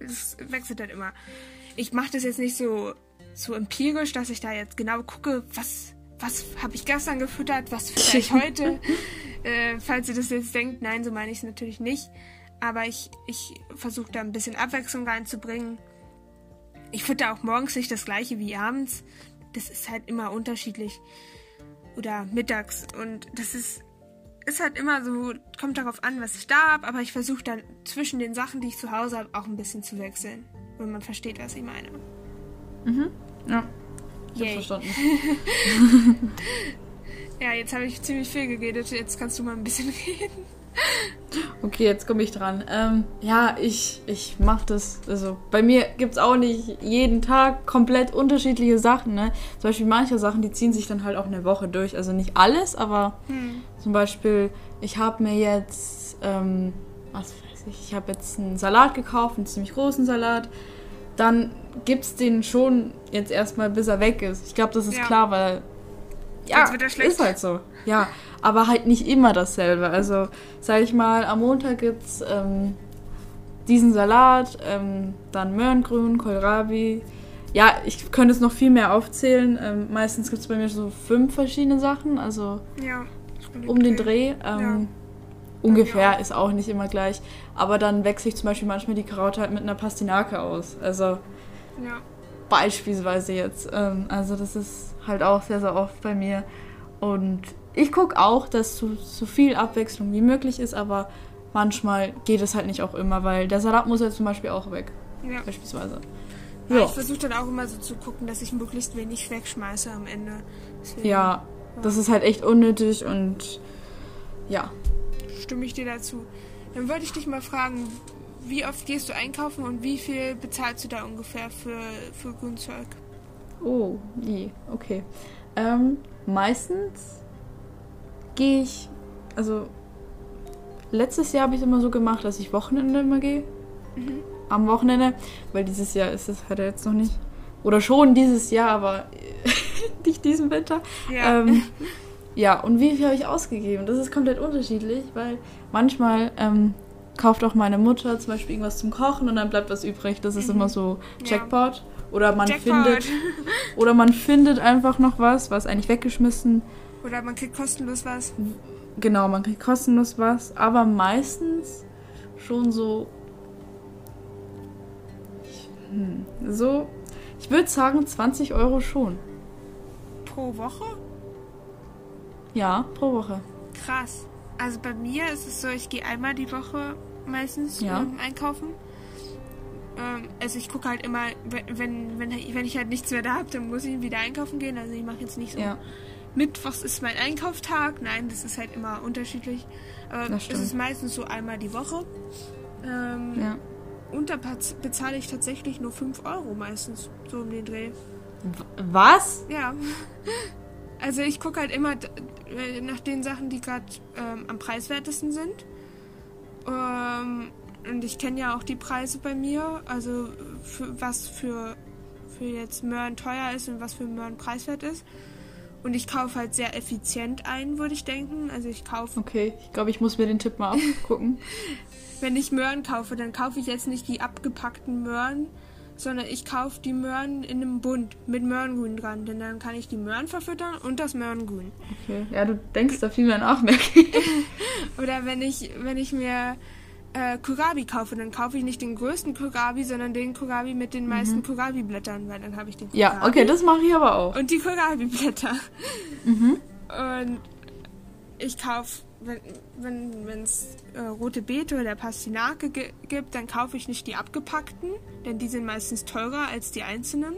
das wechselt dann immer. Ich mache das jetzt nicht so, so empirisch, dass ich da jetzt genau gucke, was, was habe ich gestern gefüttert, was fütter ich heute. äh, falls ihr das jetzt denkt, nein, so meine ich es natürlich nicht. Aber ich, ich versuche da ein bisschen Abwechslung reinzubringen. Ich fütter auch morgens nicht das gleiche wie abends. Das ist halt immer unterschiedlich. Oder mittags. Und das ist ist halt immer so, kommt darauf an, was ich da habe, aber ich versuche dann zwischen den Sachen, die ich zu Hause habe, auch ein bisschen zu wechseln. Wenn man versteht, was ich meine. Mhm. Ja. Ich Yay. verstanden. ja, jetzt habe ich ziemlich viel geredet. Jetzt kannst du mal ein bisschen reden. Okay, jetzt komme ich dran. Ähm, ja, ich, ich mache das. Also bei mir gibt es auch nicht jeden Tag komplett unterschiedliche Sachen. Ne? Zum Beispiel manche Sachen, die ziehen sich dann halt auch eine Woche durch. Also nicht alles, aber hm. zum Beispiel, ich habe mir jetzt, ähm, was weiß ich, ich habe jetzt einen Salat gekauft, einen ziemlich großen Salat. Dann gibt es den schon jetzt erstmal, bis er weg ist. Ich glaube, das ist ja. klar, weil ja, ist halt so. Ja, aber halt nicht immer dasselbe. Also, sag ich mal, am Montag gibt's ähm, diesen Salat, ähm, dann Möhrengrün, Kohlrabi. Ja, ich könnte es noch viel mehr aufzählen. Ähm, meistens gibt es bei mir so fünf verschiedene Sachen, also ja, um den Dreh. Ähm, ja. Ungefähr ja. ist auch nicht immer gleich. Aber dann wechsle ich zum Beispiel manchmal die Kraut halt mit einer Pastinake aus. Also beispielsweise jetzt. Ähm, also das ist halt auch sehr, sehr oft bei mir. Und ich gucke auch, dass so, so viel Abwechslung wie möglich ist, aber manchmal geht es halt nicht auch immer, weil der Salat muss ja zum Beispiel auch weg. Ja. Beispielsweise. Ja. Ich versuche dann auch immer so zu gucken, dass ich möglichst wenig wegschmeiße am Ende. Deswegen, ja, ja, das ist halt echt unnötig und ja. Stimme ich dir dazu. Dann würde ich dich mal fragen, wie oft gehst du einkaufen und wie viel bezahlst du da ungefähr für, für Grünzeug? Oh, je, okay. Ähm, meistens gehe ich, also letztes Jahr habe ich es immer so gemacht, dass ich Wochenende immer gehe. Mhm. Am Wochenende, weil dieses Jahr ist es halt jetzt noch nicht. Oder schon dieses Jahr, aber nicht diesen Winter. Ja. Ähm, ja, und wie viel habe ich ausgegeben? Das ist komplett unterschiedlich, weil manchmal ähm, kauft auch meine Mutter zum Beispiel irgendwas zum Kochen und dann bleibt was übrig. Das ist mhm. immer so Jackpot. Ja. Oder man Jackpot. findet. Oder man findet einfach noch was, was eigentlich weggeschmissen. Oder man kriegt kostenlos was. Genau, man kriegt kostenlos was, aber meistens schon so. Hm, so. Ich würde sagen 20 Euro schon. Pro Woche? Ja, pro Woche. Krass. Also bei mir ist es so, ich gehe einmal die Woche meistens ja. einkaufen. Ähm, also ich gucke halt immer, wenn, wenn, wenn ich halt nichts mehr da habe, dann muss ich wieder einkaufen gehen. Also ich mache jetzt nicht so, ja. Mittwochs ist mein Einkauftag. Nein, das ist halt immer unterschiedlich. Aber es ist meistens so einmal die Woche. Ähm, ja. Und da bezahle ich tatsächlich nur 5 Euro meistens, so um den Dreh. Was? Ja. Also ich gucke halt immer äh, nach den Sachen, die gerade ähm, am preiswertesten sind. Ähm, und ich kenne ja auch die Preise bei mir, also für, was für, für jetzt Möhren teuer ist und was für Möhren preiswert ist. Und ich kaufe halt sehr effizient ein, würde ich denken. Also ich kaufe. Okay, ich glaube, ich muss mir den Tipp mal abgucken. Wenn ich Möhren kaufe, dann kaufe ich jetzt nicht die abgepackten Möhren, sondern ich kaufe die Möhren in einem Bund mit Möhrengrün dran, denn dann kann ich die Möhren verfüttern und das Möhrengrün. Okay, ja, du denkst da viel mehr nach, merke Oder wenn ich, wenn ich mir äh, Kohlrabi kaufe, dann kaufe ich nicht den größten Kohlrabi, sondern den Kohlrabi mit den meisten mhm. Kohlrabi-Blättern, weil dann habe ich den Kohlrabi. Ja, okay, das mache ich aber auch. Und die Kohlrabi-Blätter. Mhm. Und ich kaufe wenn es wenn, äh, rote Beete oder Pastinake gibt, dann kaufe ich nicht die abgepackten, denn die sind meistens teurer als die einzelnen,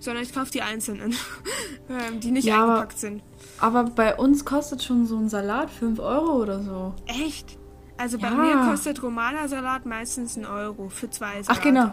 sondern ich kaufe die einzelnen, ähm, die nicht ja, eingepackt sind. Aber bei uns kostet schon so ein Salat 5 Euro oder so. Echt? Also bei ja. mir kostet Romana-Salat meistens einen Euro für zwei Salate. Ach genau.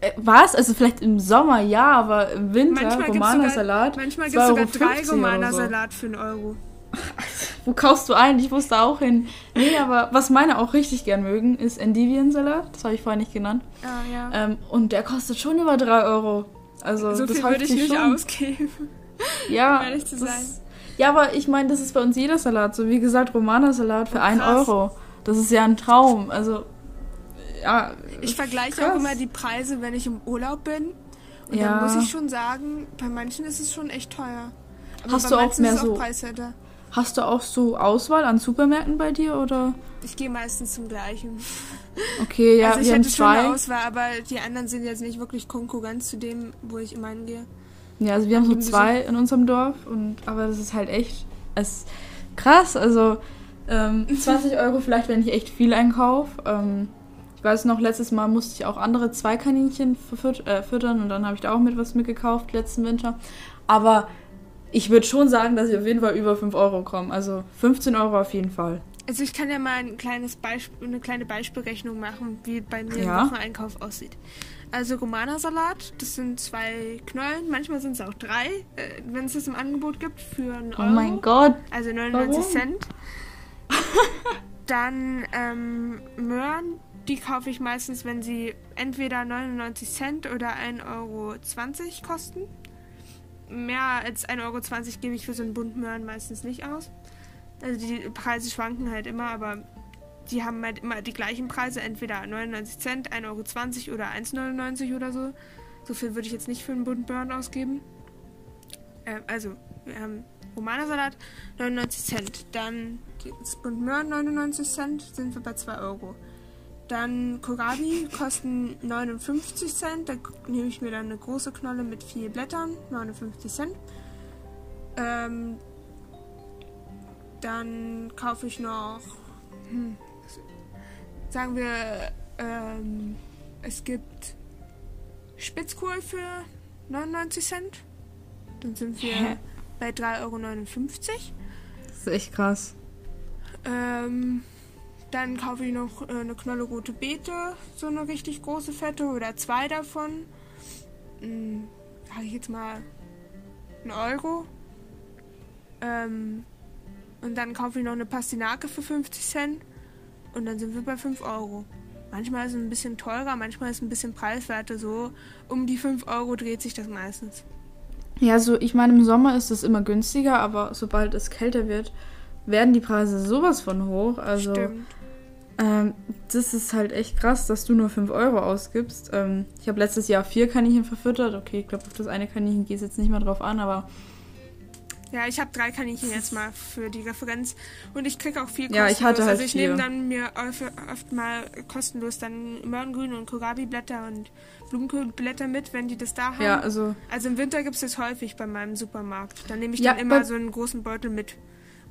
Äh, was? Also vielleicht im Sommer ja, aber im Winter Romana-Salat. Manchmal gibt es sogar drei Romana-Salat so. für einen Euro. Wo kaufst du ein? Ich wusste auch hin. Nee, aber was meine auch richtig gern mögen, ist Endivian-Salat. Das habe ich vorher nicht genannt. Ah, ja. Ähm, und der kostet schon über 3 Euro. Also, so das viel würde ich nicht schon. ausgeben. Ja. um ehrlich zu sein. Ja, aber ich meine, das ist bei uns jeder Salat. So wie gesagt, Romana-Salat für 1 Euro. Das ist ja ein Traum. Also, ja. Ich vergleiche auch immer die Preise, wenn ich im Urlaub bin. Und ja. dann muss ich schon sagen, bei manchen ist es schon echt teuer. Aber Hast du auch mehr so. Hast du auch so Auswahl an Supermärkten bei dir oder? Ich gehe meistens zum gleichen. Okay, ja, also ich wir hätte haben zwei. schon eine Auswahl, aber die anderen sind jetzt nicht wirklich Konkurrenz zu dem, wo ich immer hingehe. Ja, also wir haben so zwei in unserem Dorf und aber das ist halt echt es krass. Also ähm, 20 Euro vielleicht, wenn ich echt viel einkaufe. Ähm, ich weiß noch, letztes Mal musste ich auch andere zwei Kaninchen äh, füttern und dann habe ich da auch mit was mitgekauft letzten Winter. Aber ich würde schon sagen, dass ich auf jeden Fall über 5 Euro komme. Also 15 Euro auf jeden Fall. Also ich kann ja mal ein kleines Beispiel, eine kleine Beispielrechnung machen, wie bei mir ja. ein Wocheneinkauf aussieht. Also Romana-Salat, das sind zwei Knollen, manchmal sind es auch drei, äh, wenn es es im Angebot gibt, für einen Euro. Oh mein Gott. Also 99 Warum? Cent. Dann ähm, Möhren, die kaufe ich meistens, wenn sie entweder 99 Cent oder 1,20 Euro kosten mehr als 1,20 Euro gebe ich für so einen Bund Möhren meistens nicht aus. Also die Preise schwanken halt immer, aber die haben halt immer die gleichen Preise, entweder 99 Cent, 1,20 Euro oder 1,99 oder so. So viel würde ich jetzt nicht für einen Bund Möhren ausgeben. Äh, also, wir haben Romanersalat 99 Cent, dann das Bund Möhren 99 Cent, sind wir bei 2 Euro. Dann Kohlrabi kosten 59 Cent. Da nehme ich mir dann eine große Knolle mit vier Blättern, 59 Cent. Ähm, dann kaufe ich noch, hm, sagen wir, ähm, es gibt Spitzkohl für 99 Cent. Dann sind wir Hä? bei 3,59 Euro. Das ist echt krass. Ähm, dann kaufe ich noch äh, eine Knolle rote Beete, so eine richtig große fette oder zwei davon. Hm, Habe ich jetzt mal einen Euro. Ähm, und dann kaufe ich noch eine Pastinake für 50 Cent. Und dann sind wir bei 5 Euro. Manchmal ist es ein bisschen teurer, manchmal ist es ein bisschen preiswerter. So um die 5 Euro dreht sich das meistens. Ja, so ich meine, im Sommer ist es immer günstiger, aber sobald es kälter wird, werden die Preise sowas von hoch. Also Stimmt. Ähm, das ist halt echt krass, dass du nur 5 Euro ausgibst. Ähm, ich habe letztes Jahr vier Kaninchen verfüttert. Okay, ich glaube, auf das eine Kaninchen geht es jetzt nicht mehr drauf an, aber. Ja, ich habe drei Kaninchen jetzt mal für die Referenz und ich kriege auch viel kostenlos. Ja, ich hatte halt Also ich nehme dann mir oft, oft, mal kostenlos dann Möhrengrün und Kohlrabi-Blätter und Blumenkohlblätter mit, wenn die das da haben. Ja, also... Also im Winter gibt es das häufig bei meinem Supermarkt. Dann nehme ich ja, dann immer so einen großen Beutel mit.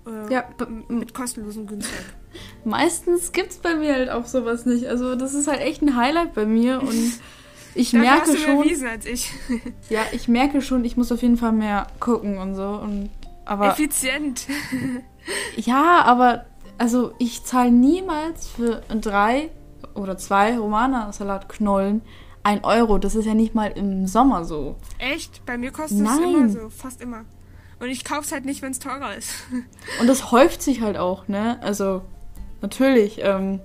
Äh, ja, mit kostenlosem Günstag. Meistens gibt es bei mir halt auch sowas nicht. Also das ist halt echt ein Highlight bei mir und ich Dafür merke hast du schon. Erwiesen als ich. ja, ich merke schon, ich muss auf jeden Fall mehr gucken und so. Und, aber, Effizient. ja, aber also ich zahle niemals für drei oder zwei Romana-Salatknollen ein Euro. Das ist ja nicht mal im Sommer so. Echt? Bei mir kostet es immer so, fast immer. Und ich kaufe es halt nicht, wenn es teurer ist. Und das häuft sich halt auch, ne? Also, natürlich, ähm,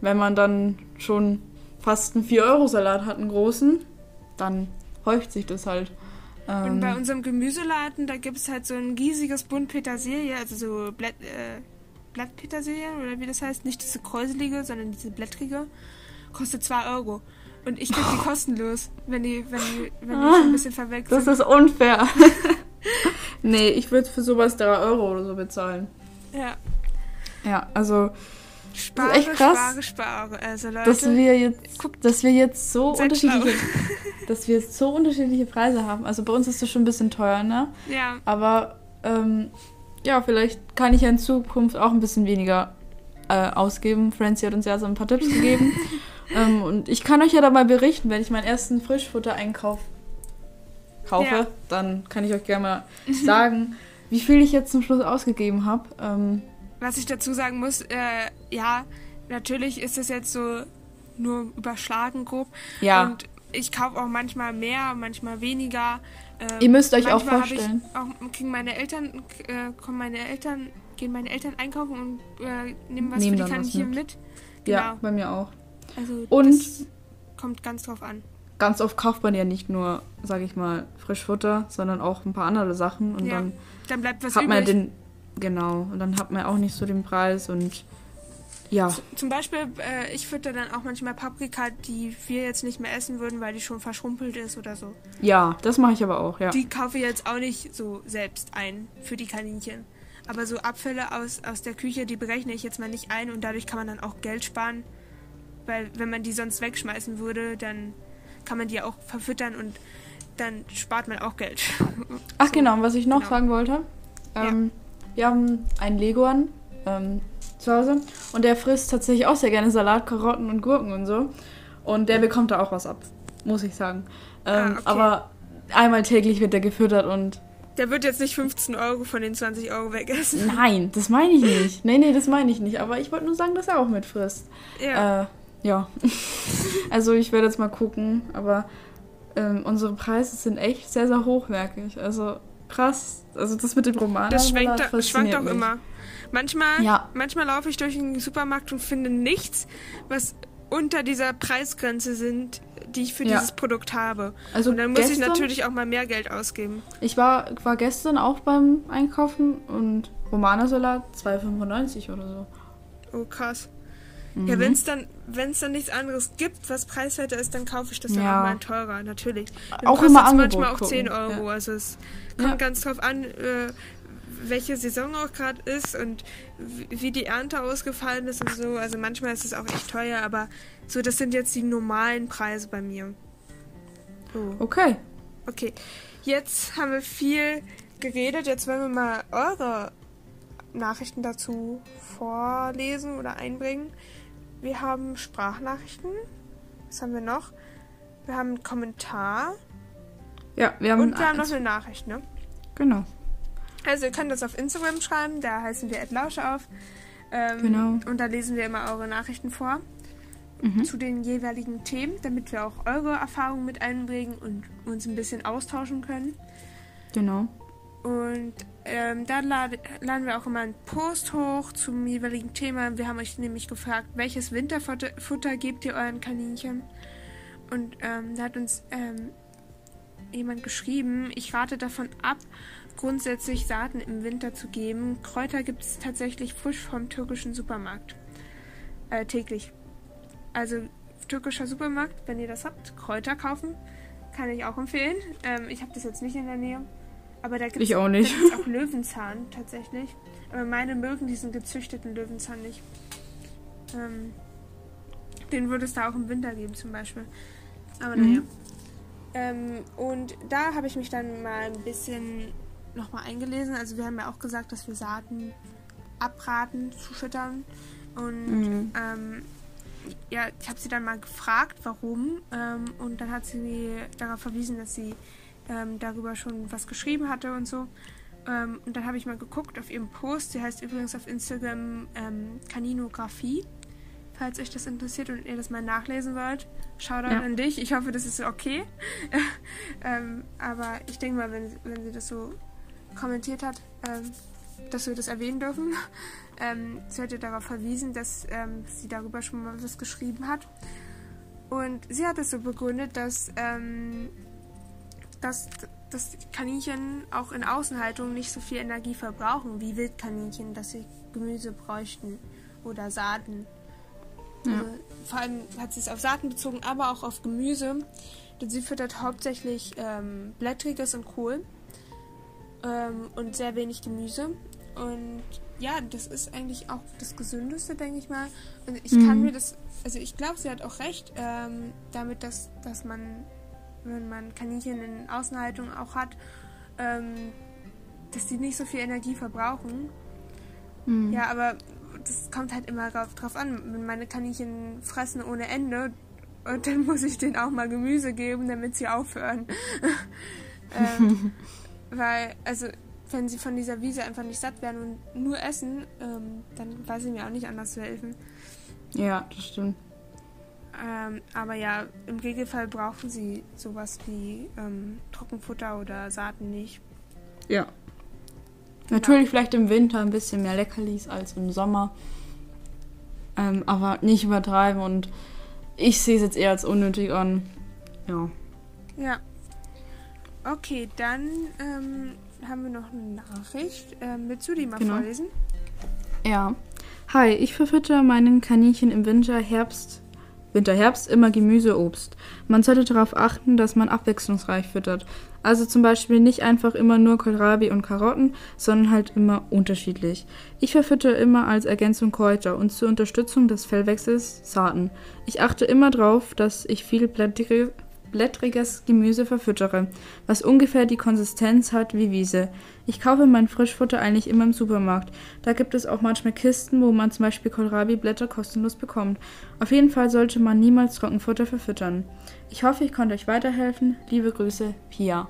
wenn man dann schon fast einen 4-Euro-Salat hat, einen großen, dann häuft sich das halt. Und Ähm, bei unserem Gemüseladen, da gibt es halt so ein riesiges Bund Petersilie, also so Blatt, äh, Blattpetersilie oder wie das heißt. Nicht diese kräuselige, sondern diese blättrige. Kostet 2 Euro. Und ich krieg die kostenlos, wenn die, wenn die, wenn die schon ein bisschen verwechselt das ist unfair. nee, ich würde für sowas 3 Euro oder so bezahlen. Ja. Ja, also, Spare, echt krass, spare, spare. Also Leute, dass wir jetzt, guckt- dass wir jetzt so unterschiedliche, dass wir jetzt so unterschiedliche Preise haben. Also bei uns ist das schon ein bisschen teuer, ne? ja, Aber ähm, ja, vielleicht kann ich ja in Zukunft auch ein bisschen weniger äh, ausgeben. Francie hat uns ja so ein paar Tipps gegeben. ähm, und ich kann euch ja da mal berichten, wenn ich meinen ersten Frischfutter-Einkauf kaufe, Ja. dann kann ich euch gerne mal sagen, wie viel ich jetzt zum Schluss ausgegeben habe. Ähm, was ich dazu sagen muss, äh, ja, natürlich ist das jetzt so nur überschlagen grob. ja, Und ich kaufe auch manchmal mehr, manchmal weniger. Ähm, Ihr müsst euch auch vorstellen. Ich auch, kriegen meine Eltern, äh, kommen meine Eltern, gehen meine Eltern einkaufen und äh, nehmen was Nehmen für die Kaninchen mit. mit. Genau. ja, bei mir auch. Also Und- kommt ganz drauf an. Ganz oft kauft man ja nicht nur, sag ich mal, Frischfutter, sondern auch ein paar andere Sachen. Und Ja, dann Dann bleibt was hat man übrig. den, genau, und dann hat man auch nicht so den Preis und ja, Zum Beispiel, äh, ich fütter dann auch manchmal Paprika, die wir jetzt nicht mehr essen würden, weil die schon verschrumpelt ist oder so. ja, das mache ich aber auch, ja. Die kaufe ich jetzt auch nicht so selbst ein für die Kaninchen. Aber so Abfälle aus, aus der Küche, die berechne ich jetzt mal nicht ein und dadurch kann man dann auch Geld sparen. Weil wenn man die sonst wegschmeißen würde, dann kann man die auch verfüttern und dann spart man auch Geld. Ach So, genau, was ich noch genau. sagen wollte. Ähm, Wir haben einen Leguan ähm, zu Hause und der frisst tatsächlich auch sehr gerne Salat, Karotten und Gurken und so. Und der bekommt da auch was ab, muss ich sagen. Ähm, Ah, okay. Aber einmal täglich wird der gefüttert und Der wird jetzt nicht 15 Euro von den 20 Euro wegessen. nein, das meine ich nicht. Nee, nee, das meine ich nicht. Aber ich wollte nur sagen, dass er auch mitfrisst. Ja. Äh, ja. also ich werde jetzt mal gucken, aber ähm, unsere Preise sind echt sehr, sehr hochwertig. Also krass. Also das mit dem Roman. Das schwankt, da- schwankt auch immer. Manchmal, Ja. manchmal laufe ich durch den Supermarkt und finde nichts, was unter dieser Preisgrenze sind, die ich für Ja. dieses Produkt habe. Also und dann muss ich gestern- natürlich auch mal mehr Geld ausgeben. Ich war, war gestern auch beim Einkaufen und Romanersalat 2,95 oder so. Oh, krass. Mhm. Ja, wenn es dann, wenn's dann nichts anderes gibt, was preiswerter ist, dann kaufe ich das dann Ja. auch mal teurer, natürlich. Dann Auch immer Angebot manchmal auch gucken, 10 Euro. ja. Also es kommt Ja. ganz drauf an, äh, welche Saison auch gerade ist und wie die Ernte ausgefallen ist und so. Also manchmal ist es auch echt teuer, aber so, das sind jetzt die normalen Preise bei mir. Oh. Okay. Okay, jetzt haben wir viel geredet. Jetzt wollen wir mal eure Nachrichten dazu vorlesen oder einbringen. Wir haben Sprachnachrichten. Was haben wir noch? Wir haben einen Kommentar Ja, wir haben. und wir haben noch eine Nachricht, ne? genau. Also ihr könnt das auf Instagram schreiben, da heißen wir Lausche auf. Ähm, Genau. Und da lesen wir immer eure Nachrichten vor Mhm. zu den jeweiligen Themen, damit wir auch eure Erfahrungen mit einbringen und uns ein bisschen austauschen können. Genau. Und ähm, da lade, laden wir auch immer einen Post hoch zum jeweiligen Thema. Wir haben euch nämlich gefragt, welches Winterfutter Futter gebt ihr euren Kaninchen? Und ähm, da hat uns ähm, jemand geschrieben, ich rate davon ab, grundsätzlich Saaten im Winter zu geben. Kräuter gibt es tatsächlich frisch vom türkischen Supermarkt. Äh, täglich. Also türkischer Supermarkt, wenn ihr das habt, Kräuter kaufen. Kann ich auch empfehlen. Ähm, ich habe das jetzt nicht in der Nähe. Aber da gibt es auch auch Löwenzahn tatsächlich. Aber meine mögen diesen gezüchteten Löwenzahn nicht. Ähm, den würde es da auch im Winter geben zum Beispiel. Aber Mhm. naja. Ähm, und da habe ich mich dann mal ein bisschen nochmal eingelesen. Also wir haben ja auch gesagt, dass wir Saaten abraten zu füttern. Und Mhm. ähm, ja, ich habe sie dann mal gefragt, warum. Ähm, und dann hat sie darauf verwiesen, dass sie ähm, darüber schon was geschrieben hatte und so. Ähm, und dann habe ich mal geguckt auf ihrem Post. Sie heißt übrigens auf Instagram ähm, Kaninografie. Falls euch das interessiert und ihr das mal nachlesen wollt, Shoutout Ja. an dich. Ich hoffe, das ist okay. ähm, aber ich denke mal, wenn, wenn sie das so kommentiert hat, ähm, dass wir das erwähnen dürfen. Ähm, sie hat ja darauf verwiesen, dass ähm, sie darüber schon mal was geschrieben hat. Und sie hat es so begründet, dass, ähm, dass, dass Kaninchen auch in Außenhaltung nicht so viel Energie verbrauchen wie Wildkaninchen, dass sie Gemüse bräuchten oder Saaten. Ja. Also, vor allem hat sie es auf Saaten bezogen, aber auch auf Gemüse. Denn sie füttert hauptsächlich ähm, Blättriges und Kohl ähm, und sehr wenig Gemüse. Und ja, das ist eigentlich auch das Gesündeste, denke ich mal. Und ich mhm. kann mir das, also ich glaube, sie hat auch recht, ähm, damit, dass, dass man, wenn man Kaninchen in Außenhaltung auch hat, ähm, dass die nicht so viel Energie verbrauchen. Mhm. Ja, aber das kommt halt immer drauf, drauf an. Wenn meine Kaninchen fressen ohne Ende, und dann muss ich denen auch mal Gemüse geben, damit sie aufhören. ähm, weil, also wenn sie von dieser Wiese einfach nicht satt werden und nur essen, ähm, dann weiß ich mir auch nicht anders zu helfen. Ja, das stimmt. Ähm, aber ja, im Regelfall brauchen sie sowas wie ähm, Trockenfutter oder Saaten nicht. Ja. Genau. Natürlich vielleicht im Winter ein bisschen mehr Leckerlis als im Sommer. Ähm, aber nicht übertreiben und ich sehe es jetzt eher als unnötig an. Ja. Ja. Okay, dann ähm, haben wir noch eine Nachricht. Ähm, willst du die mal genau. vorlesen? Ja. Hi, ich verfütter meinen Kaninchen im Winter, Herbst, Winter, Herbst immer Gemüse, Obst. Man sollte darauf achten, dass man abwechslungsreich füttert. Also zum Beispiel nicht einfach immer nur Kohlrabi und Karotten, sondern halt immer unterschiedlich. Ich verfütter immer als Ergänzung Kräuter und zur Unterstützung des Fellwechsels Saaten. Ich achte immer darauf, dass ich viel blättrige blättriges Gemüse verfüttere, was ungefähr die Konsistenz hat wie Wiese. Ich kaufe mein Frischfutter eigentlich immer im Supermarkt. Da gibt es auch manchmal Kisten, wo man zum Beispiel Kohlrabi-Blätter kostenlos bekommt. Auf jeden Fall sollte man niemals Trockenfutter verfüttern. Ich hoffe, ich konnte euch weiterhelfen. Liebe Grüße, Pia.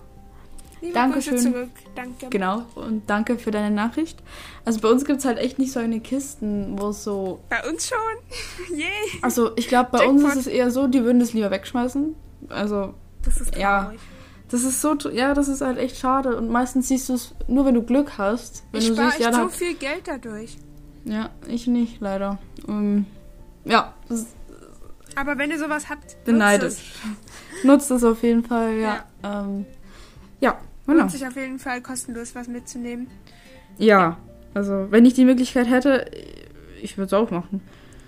Liebe Dankeschön. Grüße zurück. Danke. Genau, und danke für deine Nachricht. Also bei uns gibt es halt echt nicht so eine Kisten, wo es so. Bei uns schon? Yay! Yeah. Also ich glaube, bei Jackpot. uns ist es eher so, die würden das lieber wegschmeißen. Also. Das ist traurig. ja. Das ist so, ja, das ist halt echt schade. Und meistens siehst du es nur, wenn du Glück hast. Wenn ich du siehst, ja, so viel Geld dadurch. Ja, ich nicht, leider. Um, ja. Aber wenn ihr sowas habt, beneidet. nutzt es. nutzt es auf jeden Fall, ja. Ja, ähm, ja genau. Lohnt sich auf jeden Fall kostenlos was mitzunehmen. Ja, also wenn ich die Möglichkeit hätte, ich würde es auch machen.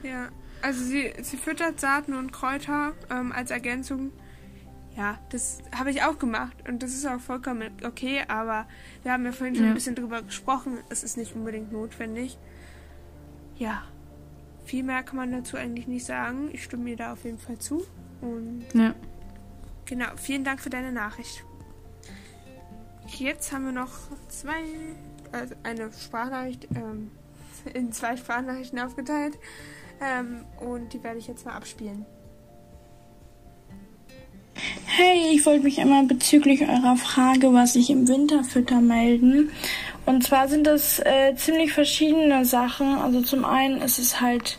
Ja. Also sie, sie füttert Saaten und Kräuter ähm, als Ergänzung. Ja, das habe ich auch gemacht und das ist auch vollkommen okay, aber wir haben ja vorhin schon ja. ein bisschen drüber gesprochen, es ist nicht unbedingt notwendig. Ja, viel mehr kann man dazu eigentlich nicht sagen. Ich stimme mir da auf jeden Fall zu. Und ja. genau, vielen Dank für deine Nachricht. Jetzt haben wir noch zwei, also eine Sprachnachricht ähm, in zwei Sprachnachrichten aufgeteilt. Ähm, und die werde ich jetzt mal abspielen. Hey, ich wollte mich einmal bezüglich eurer Frage, was ich im Winter fütter, melden. Und zwar sind das äh, ziemlich verschiedene Sachen. Also zum einen ist es halt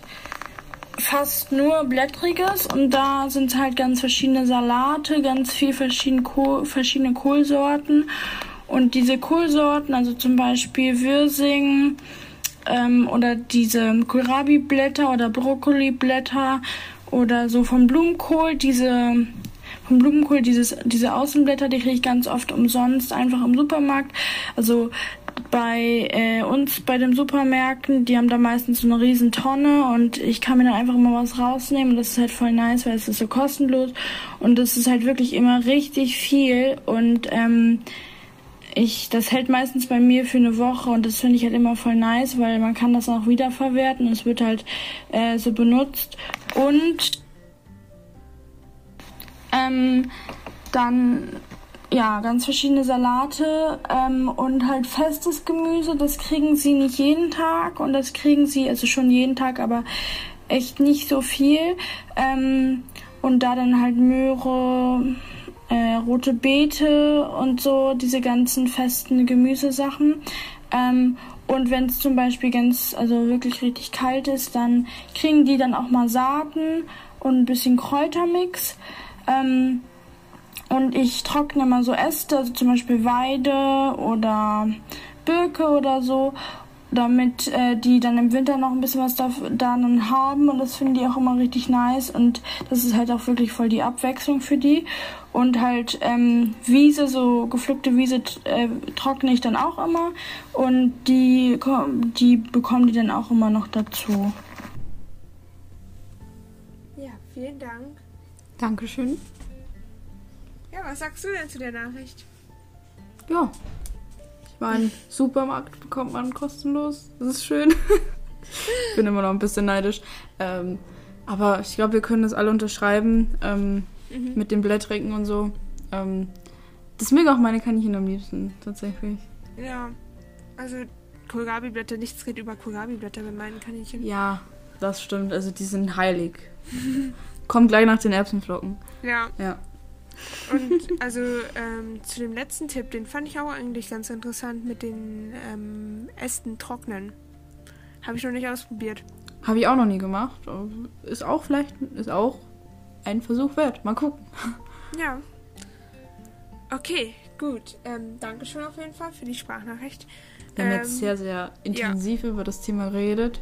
fast nur Blättriges und da sind halt ganz verschiedene Salate, ganz viel verschiedene, Kohl, verschiedene Kohlsorten. Und diese Kohlsorten, also zum Beispiel Wirsing, ähm, oder diese Kohlrabi-Blätter oder Brokkoli-Blätter oder so vom Blumenkohl, diese vom Blumenkohl, dieses, diese Außenblätter, die kriege ich ganz oft umsonst einfach im Supermarkt. Also bei äh, uns bei den Supermärkten, die haben da meistens so eine riesen Tonne und ich kann mir dann einfach immer was rausnehmen. Das ist halt voll nice, weil es ist so kostenlos und das ist halt wirklich immer richtig viel und ähm, ich, das hält meistens bei mir für eine Woche und das finde ich halt immer voll nice, weil man kann das auch wiederverwerten. Es wird halt äh, so benutzt und ähm, dann ja ganz verschiedene Salate ähm, und halt festes Gemüse. Das kriegen sie nicht jeden Tag und das kriegen sie also schon jeden Tag, aber echt nicht so viel. Ähm, und da dann halt Möhre äh, rote Beete und so, diese ganzen festen Gemüsesachen. Ähm, und wenn es zum Beispiel ganz, also wirklich richtig kalt ist, dann kriegen die dann auch mal Saaten und ein bisschen Kräutermix. Ähm, und ich trockne mal so Äste, also zum Beispiel Weide oder Birke oder so. damit äh, die dann im Winter noch ein bisschen was da, da dann haben und das finden die auch immer richtig nice und das ist halt auch wirklich voll die Abwechslung für die und halt ähm, Wiese, so gepflückte Wiese äh, trockne ich dann auch immer und die, die bekommen die dann auch immer noch dazu. Ja, vielen Dank. Dankeschön. Ja, was sagst du denn zu der Nachricht? Ja, ich meine, Supermarkt bekommt man kostenlos. Das ist schön. ich bin immer noch ein bisschen neidisch. Ähm, aber ich glaube, wir können das alle unterschreiben. Ähm, mhm. mit den Blättrigen und so. Ähm, das mögen auch meine Kaninchen am liebsten, tatsächlich. Ja, also Kohlrabi-Blätter, nichts geht über Kohlrabi-Blätter bei meinen Kaninchen. Ja, das stimmt. Also die sind heilig. Kommt gleich nach den Erbsenflocken. Ja. Ja. Und also ähm, zu dem letzten Tipp, den fand ich auch eigentlich ganz interessant mit den ähm, Ästen trocknen. Habe ich noch nicht ausprobiert. Habe ich auch noch nie gemacht. Ist auch vielleicht, ist auch ein Versuch wert. Mal gucken. Ja. Okay, gut. Ähm, Dankeschön auf jeden Fall für die Sprachnachricht. Wir haben ähm, jetzt sehr, sehr intensiv ja. über das Thema geredet.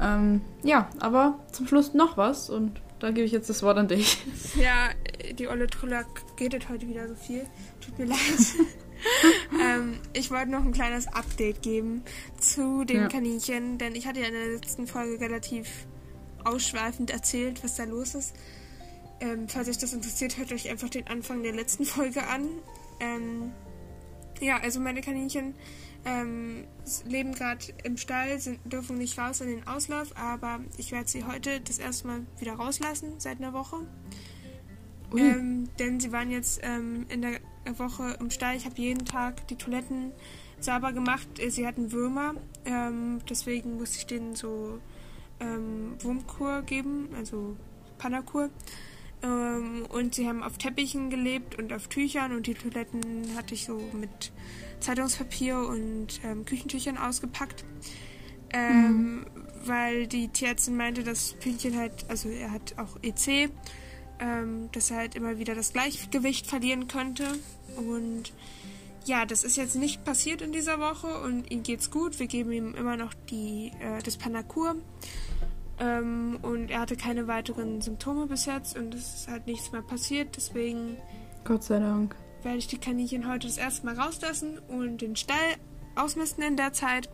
Ähm, ja, aber zum Schluss noch was und da gebe ich jetzt das Wort an dich. Ja, die Olle Truller redet heute wieder so viel. Tut mir leid. ähm, ich wollte noch ein kleines Update geben zu den ja. Kaninchen, denn ich hatte ja in der letzten Folge relativ ausschweifend erzählt, was da los ist. Ähm, falls euch das interessiert, hört euch einfach den Anfang der letzten Folge an. Ähm, ja, also meine Kaninchen ähm, leben gerade im Stall, sind, dürfen nicht raus in den Auslauf, aber ich werde sie heute das erste Mal wieder rauslassen, seit einer Woche. Ähm, denn sie waren jetzt ähm, in der Woche im Stall. Ich habe jeden Tag die Toiletten sauber gemacht. Sie hatten Würmer, ähm, deswegen musste ich denen so ähm, Wurmkur geben, also Panakur. Ähm, und sie haben auf Teppichen gelebt und auf Tüchern und die Toiletten hatte ich so mit Zeitungspapier und ähm, Küchentüchern ausgepackt. Ähm, mhm. Weil die Tierärztin meinte, dass Pünktchen halt, also er hat auch EC, ähm, dass er halt immer wieder das Gleichgewicht verlieren könnte. Und ja, das ist jetzt nicht passiert in dieser Woche und ihm geht's gut. Wir geben ihm immer noch die, äh, das Panakur. Ähm, und er hatte keine weiteren Symptome bis jetzt und es ist halt nichts mehr passiert. Deswegen. Gott sei Dank. Werde ich die Kaninchen heute das erste Mal rauslassen und den Stall ausmisten in der Zeit.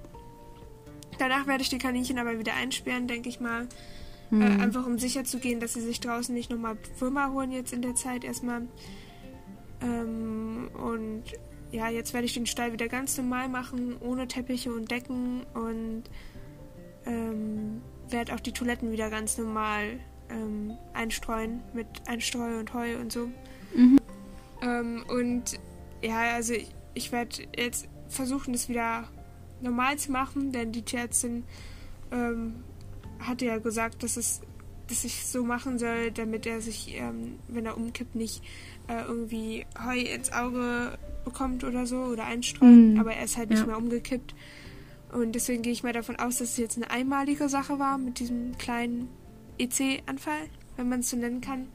Danach werde ich die Kaninchen aber wieder einsperren, denke ich mal. Mhm. Äh, einfach um sicher zu gehen, dass sie sich draußen nicht nochmal Würmer holen jetzt in der Zeit erstmal. Ähm, und ja, jetzt werde ich den Stall wieder ganz normal machen, ohne Teppiche und Decken und ähm, werde auch die Toiletten wieder ganz normal ähm, einstreuen mit Einstreu und Heu und so. Mhm. Ähm, und ja, also ich, ich werde jetzt versuchen, das wieder normal zu machen, denn die Tierärztin ähm, hatte ja gesagt, dass es dass ich so machen soll, damit er sich, ähm, wenn er umkippt, nicht äh, irgendwie Heu ins Auge bekommt oder so oder einstreut. Mhm. Aber er ist halt nicht ja. mehr umgekippt. Und deswegen gehe ich mal davon aus, dass es jetzt eine einmalige Sache war mit diesem kleinen EC-Anfall, wenn man es so nennen kann.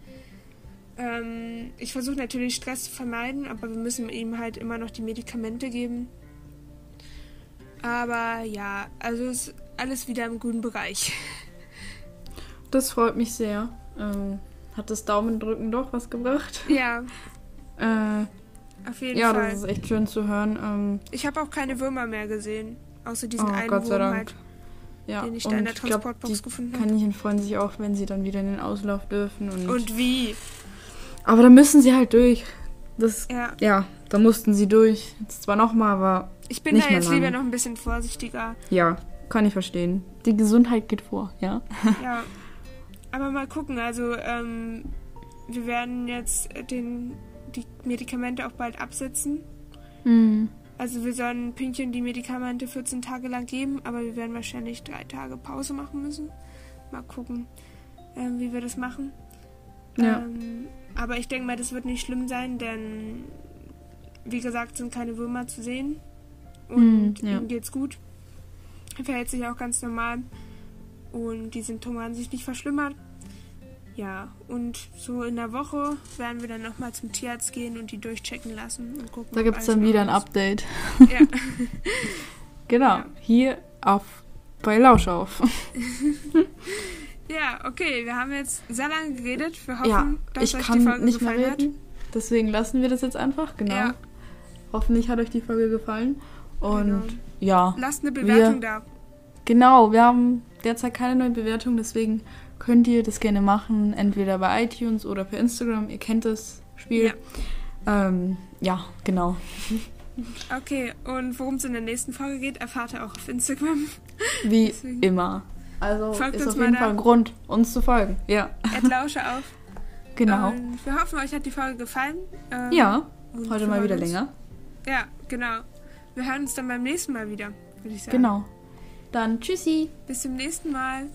Ähm, ich versuche natürlich Stress zu vermeiden, aber wir müssen ihm halt immer noch die Medikamente geben. Aber ja, also ist alles wieder im guten Bereich. Das freut mich sehr. Ähm, hat das Daumendrücken doch was gebracht? Ja. äh, Auf jeden ja, Fall. Ja, das ist echt schön zu hören. Ähm, ich habe auch keine Würmer mehr gesehen. Außer diesen oh, einen Gott sei Dank. Halt, ja, den ich da in der Transportbox glaub, gefunden habe. Kaninchen freuen sich auch, wenn sie dann wieder in den Auslauf dürfen. Und, und wie? Aber da müssen sie halt durch. Das, ja. ja, da mussten sie durch. Jetzt zwar nochmal, aber. Ich bin da jetzt lieber noch ein bisschen vorsichtiger. Ja, kann ich verstehen. Die Gesundheit geht vor, ja. Ja. Aber mal gucken, also ähm, wir werden jetzt den, die Medikamente auch bald absetzen. Mhm. Also wir sollen Pünktchen die Medikamente 14 Tage lang geben, aber wir werden wahrscheinlich drei Tage Pause machen müssen. Mal gucken, ähm, wie wir das machen. Ja. Ähm, aber ich denke mal, das wird nicht schlimm sein, denn wie gesagt, sind keine Würmer zu sehen. Und mm, ja. ihm geht's gut. Er verhält sich auch ganz normal. Und die Symptome haben sich nicht verschlimmert. Ja, und so in der Woche werden wir dann nochmal zum Tierarzt gehen und die durchchecken lassen und gucken. Da gibt es dann wieder ein Update. Ja. genau. Ja. Hier auf bei Lausch auf. ja, okay, wir haben jetzt sehr lange geredet. Wir hoffen, ja, dass ich euch kann die Folge nicht mehr gefallen reden. Deswegen lassen wir das jetzt einfach, genau. Ja. Hoffentlich hat euch die Folge gefallen. Und Genau. ja, Lasst eine Bewertung Wir- da. genau, wir haben derzeit keine neue Bewertung, deswegen könnt ihr das gerne machen, entweder bei iTunes oder per Instagram. Ihr kennt das Spiel. Ja, ähm, ja genau. Okay, und worum es in der nächsten Folge geht, erfahrt ihr auch auf Instagram. Wie Deswegen. immer. Also Folgt ist uns auf jeden. Fall ein Grund, uns zu folgen. Ja, Lausche auf. genau. Und wir hoffen, euch hat die Folge gefallen. Ähm, ja, heute mal wieder uns- länger. Ja, genau. Wir hören uns dann beim nächsten Mal wieder, würde ich sagen. Genau. Dann tschüssi. Bis zum nächsten Mal.